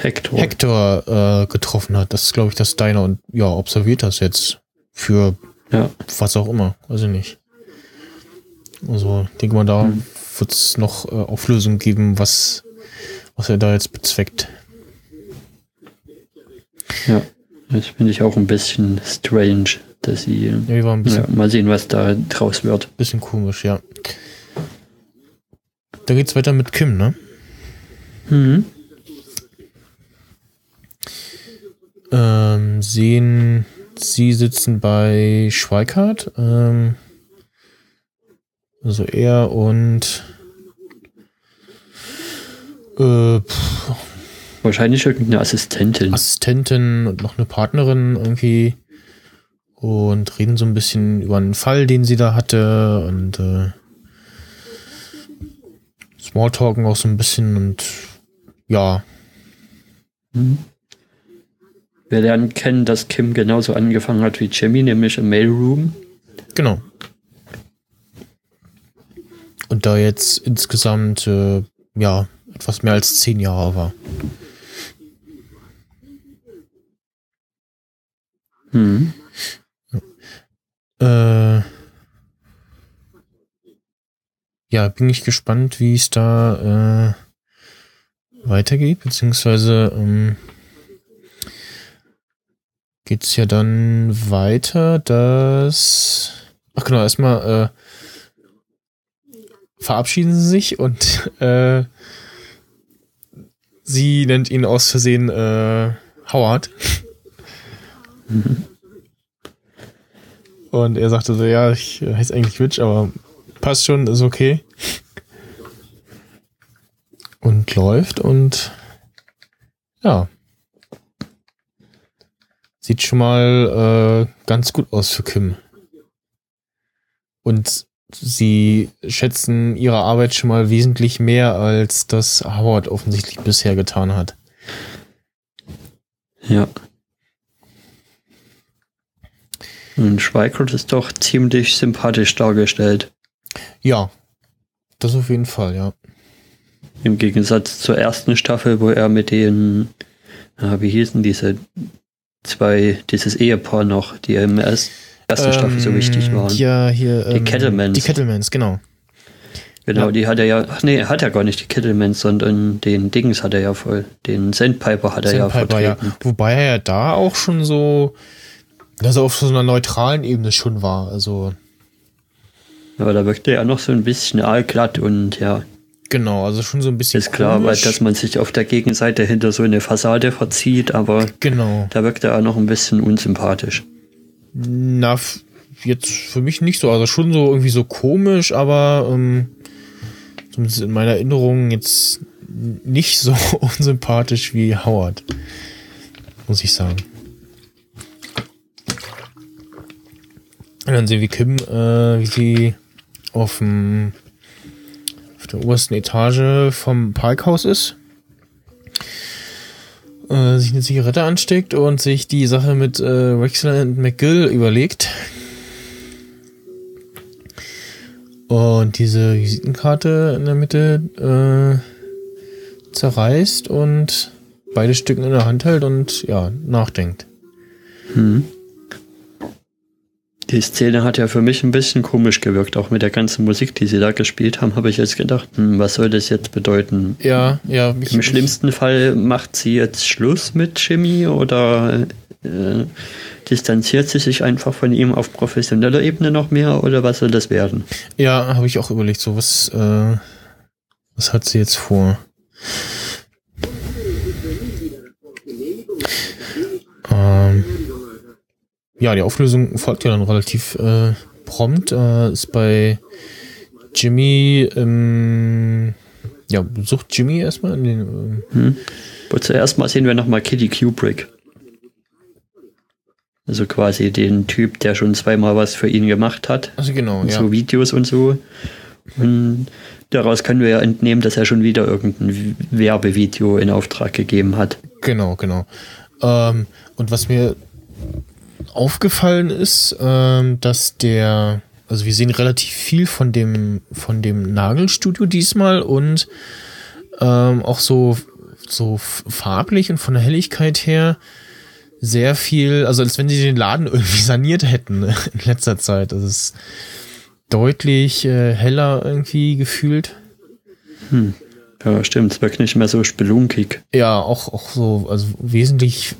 Hector. Hector äh, getroffen hat. Das ist, glaube ich, das Diner und ja, observiert das jetzt für Ja. was auch immer, weiß ich nicht. Also, ich denke mal, da Hm. wird es noch äh, Auflösung geben, was, was er da jetzt bezweckt. ja. Das finde ich auch ein bisschen strange, dass sie. Ja, bisschen, Ja, mal sehen, was da draus wird. bisschen komisch, ja. Da geht's weiter mit Kim, ne? Mhm. Ähm, sehen, sie sitzen bei Schweikart. Ähm, also er und äh, pff, Wahrscheinlich irgendeine Assistentin. Assistentin und noch eine Partnerin irgendwie und reden so ein bisschen über einen Fall, den sie da hatte und äh, Smalltalken auch so ein bisschen und ja, Mhm. Wir lernen kennen, dass Kim genauso angefangen hat wie Jimmy, nämlich im Mailroom. genau. Und da jetzt insgesamt äh, ja etwas mehr als zehn Jahre war. Mhm. Äh, ja, bin ich gespannt, wie es da äh, weitergeht, beziehungsweise ähm, geht es ja dann weiter, dass ach genau, erstmal äh, verabschieden sie sich und äh, sie nennt ihn aus Versehen äh, Howard. Und er sagte so, ja, ich äh, heiße eigentlich Rich, aber passt schon, ist okay. Und läuft und ja. Sieht schon mal äh, ganz gut aus für Kim. Und sie schätzen ihre Arbeit schon mal wesentlich mehr, als das Howard offensichtlich bisher getan hat. Ja. Und Schweikert ist doch ziemlich sympathisch dargestellt. Ja, das auf jeden Fall, ja. Im Gegensatz zur ersten Staffel, wo er mit den, ah, wie hießen diese zwei, dieses Ehepaar noch, die im erst, ersten Staffel so wichtig waren. Ja, hier. Die Kettlemans. Die Kettlemans, genau. Genau, Ja. die hat er ja, ach nee, er hat ja gar nicht die Kettlemans, sondern den Dings hat er ja voll, den Sandpiper hat er ja Sandpiper, ja. vertreten. Wobei er ja da auch schon so, dass er auf so einer neutralen Ebene schon war. Also, Aber da wirkte er noch so ein bisschen aalglatt und ja, genau, also schon so ein bisschen. ist klar, weil dass man sich auf der Gegenseite hinter so eine Fassade verzieht, aber Genau. da wirkte er noch ein bisschen unsympathisch. Na, jetzt für mich nicht so. Also schon so irgendwie so komisch, aber ähm, zumindest in meiner Erinnerung jetzt nicht so unsympathisch wie Howard. Muss ich sagen. Und dann sehen wir Kim, äh, wie sie auf, dem, der obersten Etage vom Parkhaus ist. Äh, sich eine Zigarette ansteckt und sich die Sache mit äh, Wexler und McGill überlegt. Und diese Visitenkarte in der Mitte äh, zerreißt und beide Stücken in der Hand hält und ja, nachdenkt. Hm. Die Szene hat ja für mich ein bisschen komisch gewirkt, auch mit der ganzen Musik, die sie da gespielt haben, habe ich jetzt gedacht, hm, was soll das jetzt bedeuten? Ja, ja. Mich, Im schlimmsten Fall macht sie jetzt Schluss mit Jimmy oder äh, distanziert sie sich einfach von ihm auf professioneller Ebene noch mehr oder was soll das werden? Ja, habe ich auch überlegt, so was, äh, was hat sie jetzt vor? Ähm, ja, die Auflösung folgt ja dann relativ äh, prompt. Äh, ist bei Jimmy, ähm, ja, sucht Jimmy erstmal in den. Äh hm. Aber zuerst mal sehen wir nochmal Kitty Kubrick. Also quasi den Typ, der schon zweimal was für ihn gemacht hat. Also genau, ja. So Videos und so. Und daraus können wir ja entnehmen, dass er schon wieder irgendein Werbevideo in Auftrag gegeben hat. Genau, genau. Ähm, und was mir aufgefallen ist, ähm, dass der, also wir sehen relativ viel von dem, von dem Nagelstudio diesmal und ähm, auch so, so farblich und von der Helligkeit her sehr viel, also als wenn sie den Laden irgendwie saniert hätten in letzter Zeit. Das ist deutlich äh, heller irgendwie gefühlt. Hm. Ja, stimmt, es wirkt nicht mehr so spelunkig. Ja, auch, auch so, also wesentlich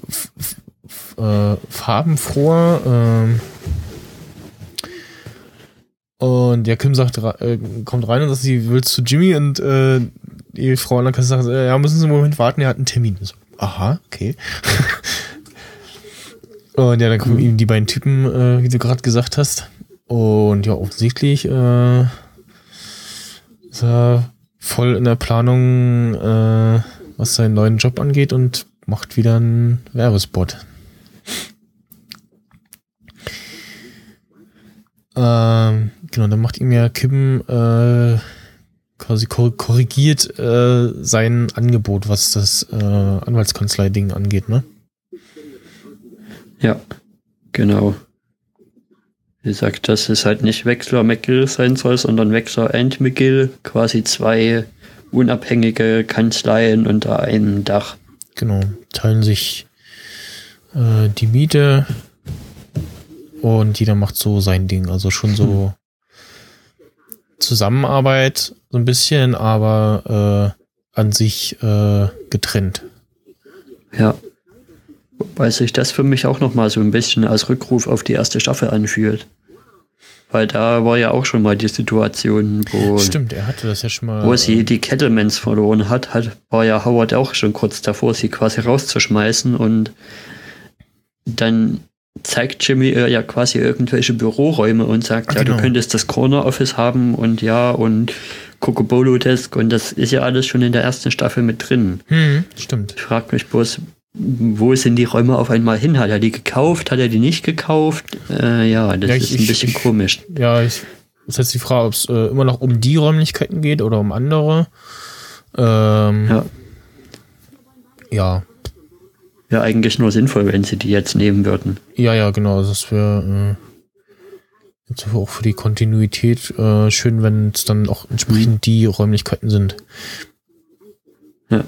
äh, farbenfroher. Ähm, und ja, Kim sagt, äh, kommt rein und sagt, sie will zu Jimmy und äh, die Frau an der Kasse sagt, äh, ja, müssen Sie einen Moment warten, er hat einen Termin. So, aha, okay. und ja, dann kommen ihm die beiden Typen, äh, wie du gerade gesagt hast. Und ja, offensichtlich äh, ist er voll in der Planung, äh, was seinen neuen Job angeht und macht wieder einen Werbespot. Ähm, genau, dann macht ihm ja Kim äh, quasi korrigiert äh, sein Angebot, was das äh, Anwaltskanzlei-Ding angeht, ne? Ja, genau. Wie gesagt, dass es halt nicht Wechsler McGill sein soll, sondern Wechsler and McGill, quasi zwei unabhängige Kanzleien unter einem Dach. Genau, teilen sich äh, die Miete und jeder macht so sein Ding. Also schon so Zusammenarbeit so ein bisschen, aber äh, an sich äh, getrennt. Ja. Wobei sich das für mich auch nochmal so ein bisschen als Rückruf auf die erste Staffel anfühlt. Weil da war ja auch schon mal die Situation, wo. Stimmt, er hatte das ja schon mal. Wo sie die Kettlemans verloren hat, hat, war ja Howard auch schon kurz davor, sie quasi rauszuschmeißen und dann zeigt Jimmy ihr ja quasi irgendwelche Büroräume und sagt, Ach, ja, genau. du könntest das Corner Office haben und ja, und Cocobolo Desk und das ist ja alles schon in der ersten Staffel mit drin. Hm, stimmt. Ich frage mich bloß, wo sind die Räume auf einmal hin? Hat er die gekauft? Hat er die nicht gekauft? Äh, ja, das ja, ich, ist ein bisschen ich, komisch. Ja, ich, das ist jetzt die Frage, ob es äh, immer noch um die Räumlichkeiten geht oder um andere. Ähm, ja. Ja, Wäre eigentlich nur sinnvoll, wenn sie die jetzt nehmen würden. Ja, ja, genau. Das wäre äh, jetzt auch für die Kontinuität äh, schön, wenn es dann auch entsprechend mhm. die Räumlichkeiten sind. Ja.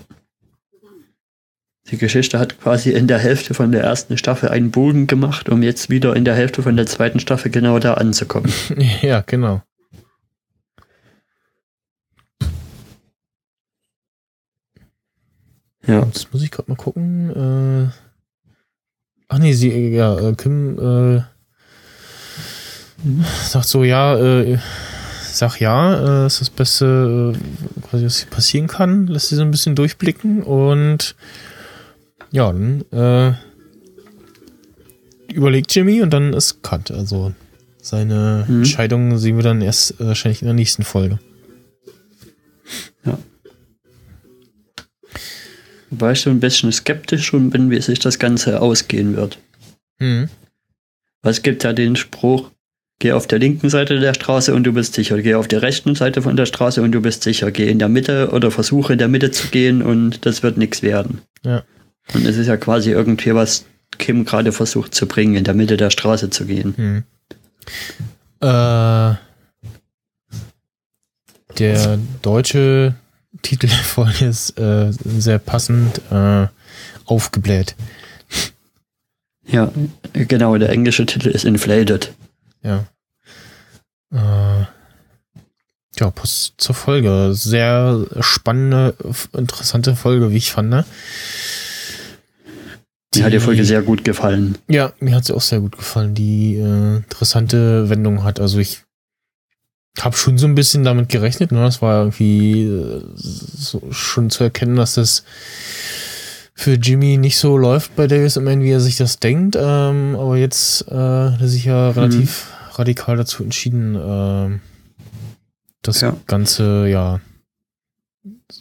Die Geschichte hat quasi in der Hälfte von der ersten Staffel einen Bogen gemacht, um jetzt wieder in der Hälfte von der zweiten Staffel genau da anzukommen. ja, genau. Ja. Jetzt muss ich gerade mal gucken. Äh, ach nee, sie, ja, äh, Kim äh, sagt so, ja, äh, sag ja, äh, ist das Beste, äh, quasi, was hier passieren kann. Lässt sie so ein bisschen durchblicken und ja, dann äh, überlegt Jimmy und dann ist Cut. Also seine mhm. Entscheidung sehen wir dann erst äh, wahrscheinlich in der nächsten Folge. Wobei ich so ein bisschen skeptisch schon bin, wie sich das Ganze ausgehen wird. Mhm. Weil es gibt ja den Spruch, geh auf der linken Seite der Straße und du bist sicher, geh auf der rechten Seite von der Straße und du bist sicher, geh in der Mitte oder versuche in der Mitte zu gehen und das wird nichts werden. Ja. Und es ist ja quasi irgendwie, was Kim gerade versucht zu bringen, in der Mitte der Straße zu gehen. Mhm. Äh, der deutsche Titel der Folge ist äh, sehr passend äh, aufgebläht. Ja, genau, der englische Titel ist Inflated. Ja. Äh, ja, Post zur Folge. Sehr spannende, interessante Folge, wie ich fand. Ne? Die, mir hat die Folge sehr gut gefallen. Ja, mir hat sie auch sehr gut gefallen, die äh, interessante Wendung hat. Also ich habe schon so ein bisschen damit gerechnet. Ne? Das war irgendwie äh, so schon zu erkennen, dass das für Jimmy nicht so läuft bei Davis Mann, wie er sich das denkt. Ähm, aber jetzt äh, hat er sich ja relativ mhm. radikal dazu entschieden, äh, das ja. Ganze ja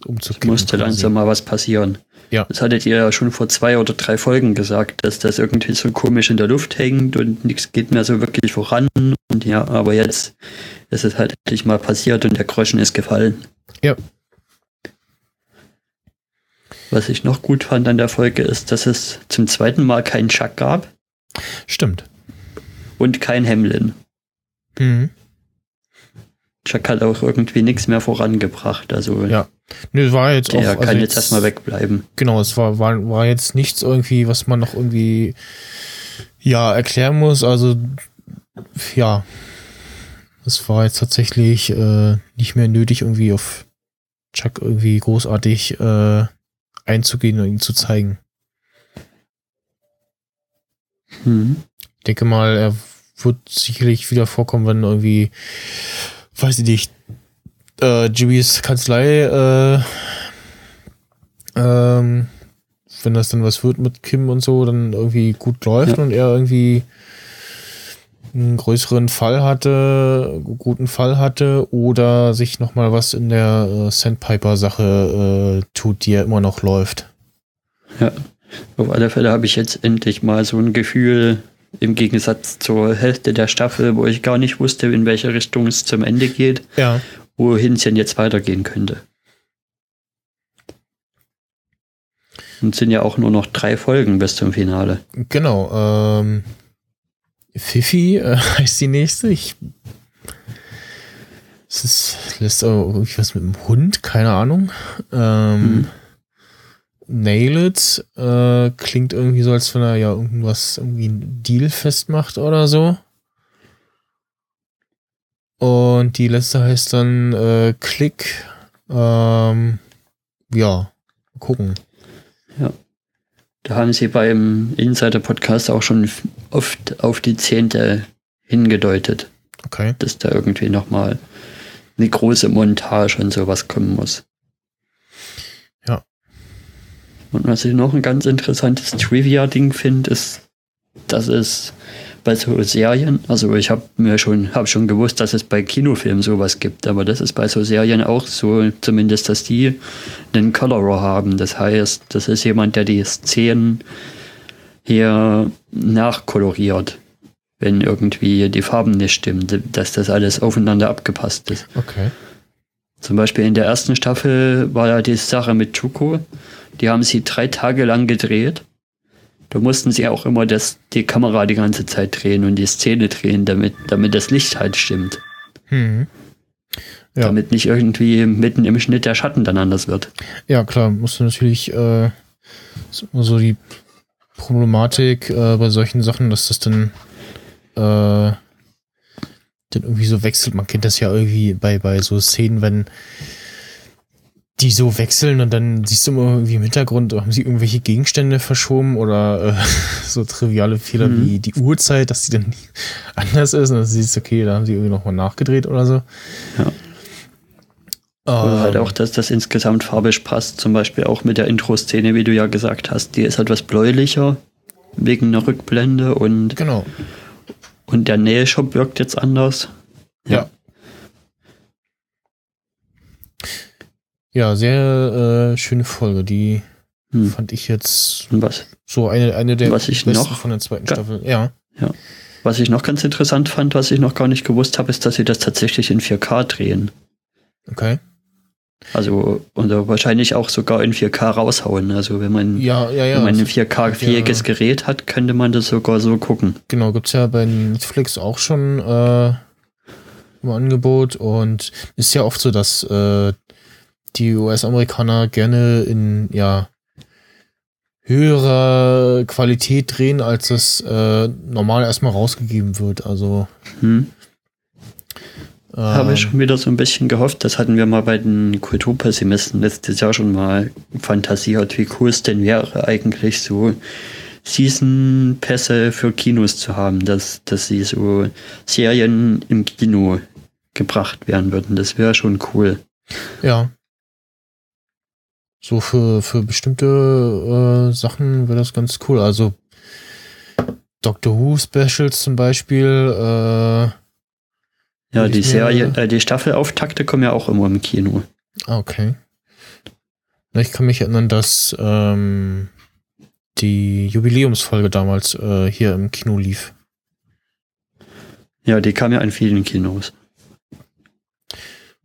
umzukehren. Musste langsam mal was passieren. Ja. Das hattet ihr ja schon vor zwei oder drei Folgen gesagt, dass das irgendwie so komisch in der Luft hängt und nichts geht mehr so wirklich voran. Und ja, aber jetzt ist es halt endlich mal passiert und der Groschen ist gefallen. Ja. Was ich noch gut fand an der Folge ist, dass es zum zweiten Mal keinen Chuck gab. Stimmt. Und kein Hamlin. Mhm. Chuck hat auch irgendwie nichts mehr vorangebracht. Also ja. Nö, war jetzt der auch. Also kann jetzt, erstmal wegbleiben. Genau, es war, war, war jetzt nichts irgendwie, was man noch irgendwie ja erklären muss. Also ja, es war jetzt tatsächlich äh, nicht mehr nötig, irgendwie auf Chuck irgendwie großartig äh, einzugehen und ihn zu zeigen. Hm. Ich denke mal, er wird sicherlich wieder vorkommen, wenn irgendwie weiß ich nicht, äh, Jimmys Kanzlei, äh, ähm, wenn das dann was wird mit Kim und so, dann irgendwie gut läuft ja. und er irgendwie einen größeren Fall hatte, guten Fall hatte oder sich nochmal was in der äh, Sandpiper-Sache äh, tut, die ja immer noch läuft. Ja, auf alle Fälle habe ich jetzt endlich mal so ein Gefühl, im Gegensatz zur Hälfte der Staffel, wo ich gar nicht wusste, in welche Richtung es zum Ende geht, ja. wohin es denn jetzt weitergehen könnte. Und sind ja auch nur noch drei Folgen bis zum Finale. Genau. Ähm, Fifi äh, heißt die nächste. Ich, es ist, lässt irgendwie was mit dem Hund, keine Ahnung. Ähm, mhm. Nail It äh, klingt irgendwie so, als wenn er ja irgendwas, irgendwie einen Deal festmacht oder so. Und die letzte heißt dann äh, Click. Ähm, ja, gucken. Ja. Da haben sie beim Insider-Podcast auch schon oft auf die Zehnte hingedeutet. Okay. Dass da irgendwie nochmal eine große Montage und sowas kommen muss. Und was ich noch ein ganz interessantes Trivia-Ding finde, ist, dass es bei so Serien, also ich habe mir schon, habe schon gewusst, dass es bei Kinofilmen sowas gibt, aber das ist bei so Serien auch so, zumindest, dass die einen Colorer haben. Das heißt, das ist jemand, der die Szenen hier nachkoloriert, wenn irgendwie die Farben nicht stimmen, dass das alles aufeinander abgepasst ist. Okay. Zum Beispiel in der ersten Staffel war ja die Sache mit Chuko. Die haben sie drei Tage lang gedreht. Da mussten sie auch immer das, die Kamera die ganze Zeit drehen und die Szene drehen, damit, damit das Licht halt stimmt. Hm. Ja. Damit nicht irgendwie mitten im Schnitt der Schatten dann anders wird. Ja, klar, musst du natürlich äh, so die Problematik äh, bei solchen Sachen, dass das dann äh, dann irgendwie so wechselt. Man kennt das ja irgendwie bei, bei so Szenen, wenn die so wechseln und dann siehst du immer irgendwie im Hintergrund, haben sie irgendwelche Gegenstände verschoben oder äh, so triviale Fehler mhm. wie die Uhrzeit, dass die dann anders ist und dann siehst du, okay, da haben sie irgendwie nochmal nachgedreht oder so. Ja. Oder ähm, halt auch, dass das insgesamt farbisch passt, zum Beispiel auch mit der Intro-Szene, wie du ja gesagt hast, die ist etwas bläulicher wegen einer Rückblende und genau. Und der Nähshop wirkt jetzt anders. Ja. ja. Ja, sehr äh, schöne Folge. Die hm. fand ich jetzt was? so eine, eine der was ich besten noch, von der zweiten Staffel. Ja. ja. Was ich noch ganz interessant fand, was ich noch gar nicht gewusst habe, ist, dass sie das tatsächlich in 4K drehen. Okay. Also, oder wahrscheinlich auch sogar in 4K raushauen. Also, wenn man, ja, ja, ja. Wenn man ein 4K-fähiges ja. Gerät hat, könnte man das sogar so gucken. Genau, gibt's ja bei Netflix auch schon äh, im Angebot und ist ja oft so, dass äh, die US-Amerikaner gerne in, ja, höherer Qualität drehen, als es äh, normal erstmal rausgegeben wird. Also hm. Ähm, habe ich schon wieder so ein bisschen gehofft. Das hatten wir mal bei den Kulturpessimisten letztes Jahr schon mal fantasiert, wie cool es denn wäre, eigentlich so Season-Pässe für Kinos zu haben, dass, dass sie so Serien im Kino gebracht werden würden. Das wäre schon cool. Ja. So für, für bestimmte äh, Sachen wäre das ganz cool. Also Doctor Who Specials zum Beispiel. Äh, ja, die Serie, äh, die Staffelauftakte kommen ja auch immer im Kino. Ah, okay. Ich kann mich erinnern, dass ähm, die Jubiläumsfolge damals äh, hier im Kino lief. Ja, die kam ja in vielen Kinos.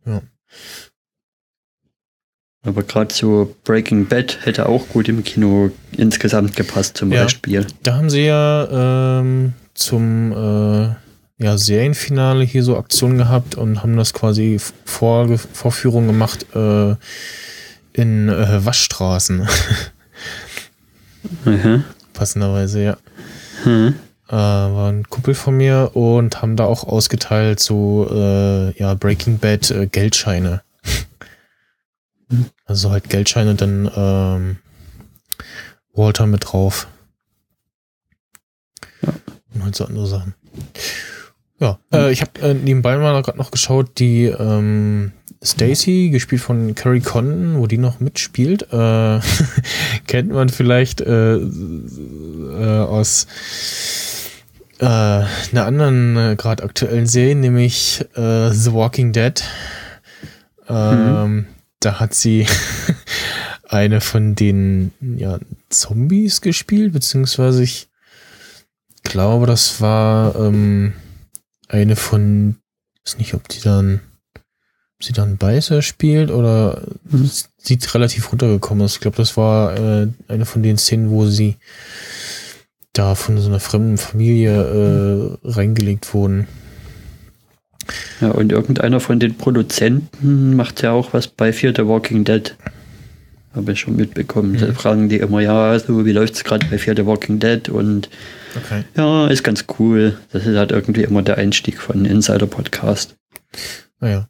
Ja. Aber gerade so Breaking Bad hätte auch gut im Kino insgesamt gepasst, zum ja, Beispiel. Da haben sie ja ähm, zum äh, ja, Serienfinale hier so Aktionen gehabt und haben das quasi vor, Vorführung gemacht äh, in äh, Waschstraßen. mhm. Passenderweise, ja. Mhm. Äh, war ein Kumpel von mir und haben da auch ausgeteilt so äh, ja Breaking Bad äh, Geldscheine. Also halt Geldscheine dann ähm, Walter mit drauf. Ja. Und halt so andere Sachen. Ja, äh, ich habe äh, nebenbei mal gerade noch geschaut, die ähm, Stacy, gespielt von Carrie Condon, wo die noch mitspielt, äh, kennt man vielleicht äh, äh, aus äh, einer anderen äh, gerade aktuellen Serie, nämlich äh, The Walking Dead. Ähm, mhm. da hat sie eine von den ja, Zombies gespielt, beziehungsweise ich glaube, das war ähm, eine von, ich weiß nicht, ob die dann, ob sie dann Beißer spielt oder mhm. sieht relativ runtergekommen ist. Ich glaube, das war äh, eine von den Szenen, wo sie da von so einer fremden Familie äh, reingelegt wurden. Ja, und irgendeiner von den Produzenten macht ja auch was bei Fear the Walking Dead. Habe ich schon mitbekommen. Mhm. Da fragen die immer, ja, so, wie läuft es gerade bei Fear the Walking Dead? Und okay. ja, ist ganz cool. Das ist halt irgendwie immer der Einstieg von Insider Podcast. Naja.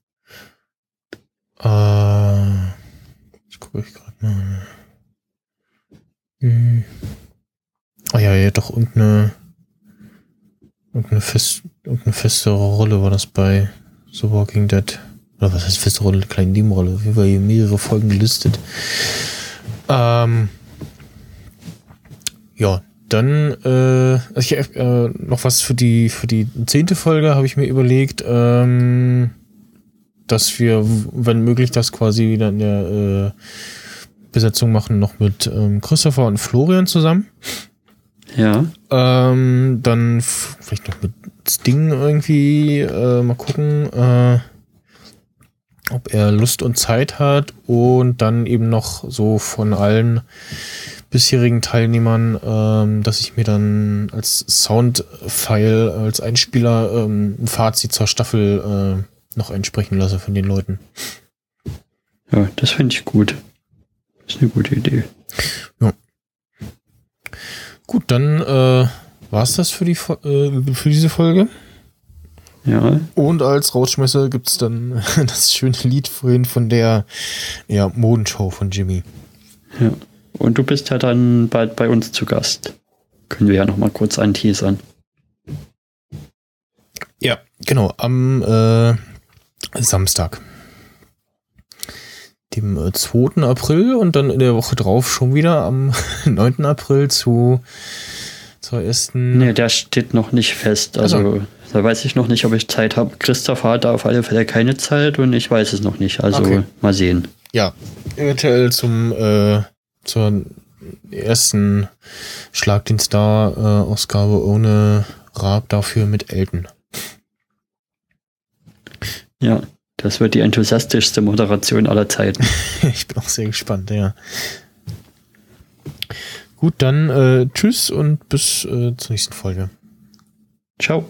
Ah, äh, jetzt gucke ich gerade mal. Hm. Ah ja, ja, doch irgendeine Irgendeine, fest, irgendeine feste Rolle war das bei The Walking Dead. Oder was heißt feste Rolle? Kleine Nebenrolle. Wie war hier mehrere Folgen gelistet. Ähm, ja, dann äh, also ich, äh, noch was für die für die zehnte Folge habe ich mir überlegt, ähm, dass wir, wenn möglich, das quasi wieder in der äh, Besetzung machen, noch mit ähm, Christopher und Florian zusammen. Ja. Ähm, dann vielleicht noch mit Sting irgendwie äh, mal gucken, äh, ob er Lust und Zeit hat und dann eben noch so von allen bisherigen Teilnehmern, ähm, dass ich mir dann als Soundfile, als Einspieler ähm, ein Fazit zur Staffel äh, noch einsprechen lasse von den Leuten. Ja, das finde ich gut. Das ist eine gute Idee. Ja. Gut, dann äh, war es das für, die, äh, für diese Folge. Ja. Und als Rausschmesser gibt es dann das schöne Lied vorhin von der ja, Modenshow von Jimmy. Ja. Und du bist ja dann bald bei uns zu Gast. Können wir ja noch mal kurz anteasern. Ja, genau. Am äh, Samstag dem 2. Äh, April und dann in der Woche drauf schon wieder am 9. April zu zur ersten. Nee, der steht noch nicht fest. Also, also. Da weiß ich noch nicht, ob ich Zeit habe. Christoph hat da auf alle Fälle keine Zeit und ich weiß es noch nicht. Also okay. mal sehen. Ja, eventuell zum äh, zur ersten Schlag den Star äh, Ausgabe ohne Raab dafür mit Elton. Ja, das wird die enthusiastischste Moderation aller Zeiten. ich bin auch sehr gespannt, ja. Gut, dann äh, tschüss und bis äh, zur nächsten Folge. Ciao.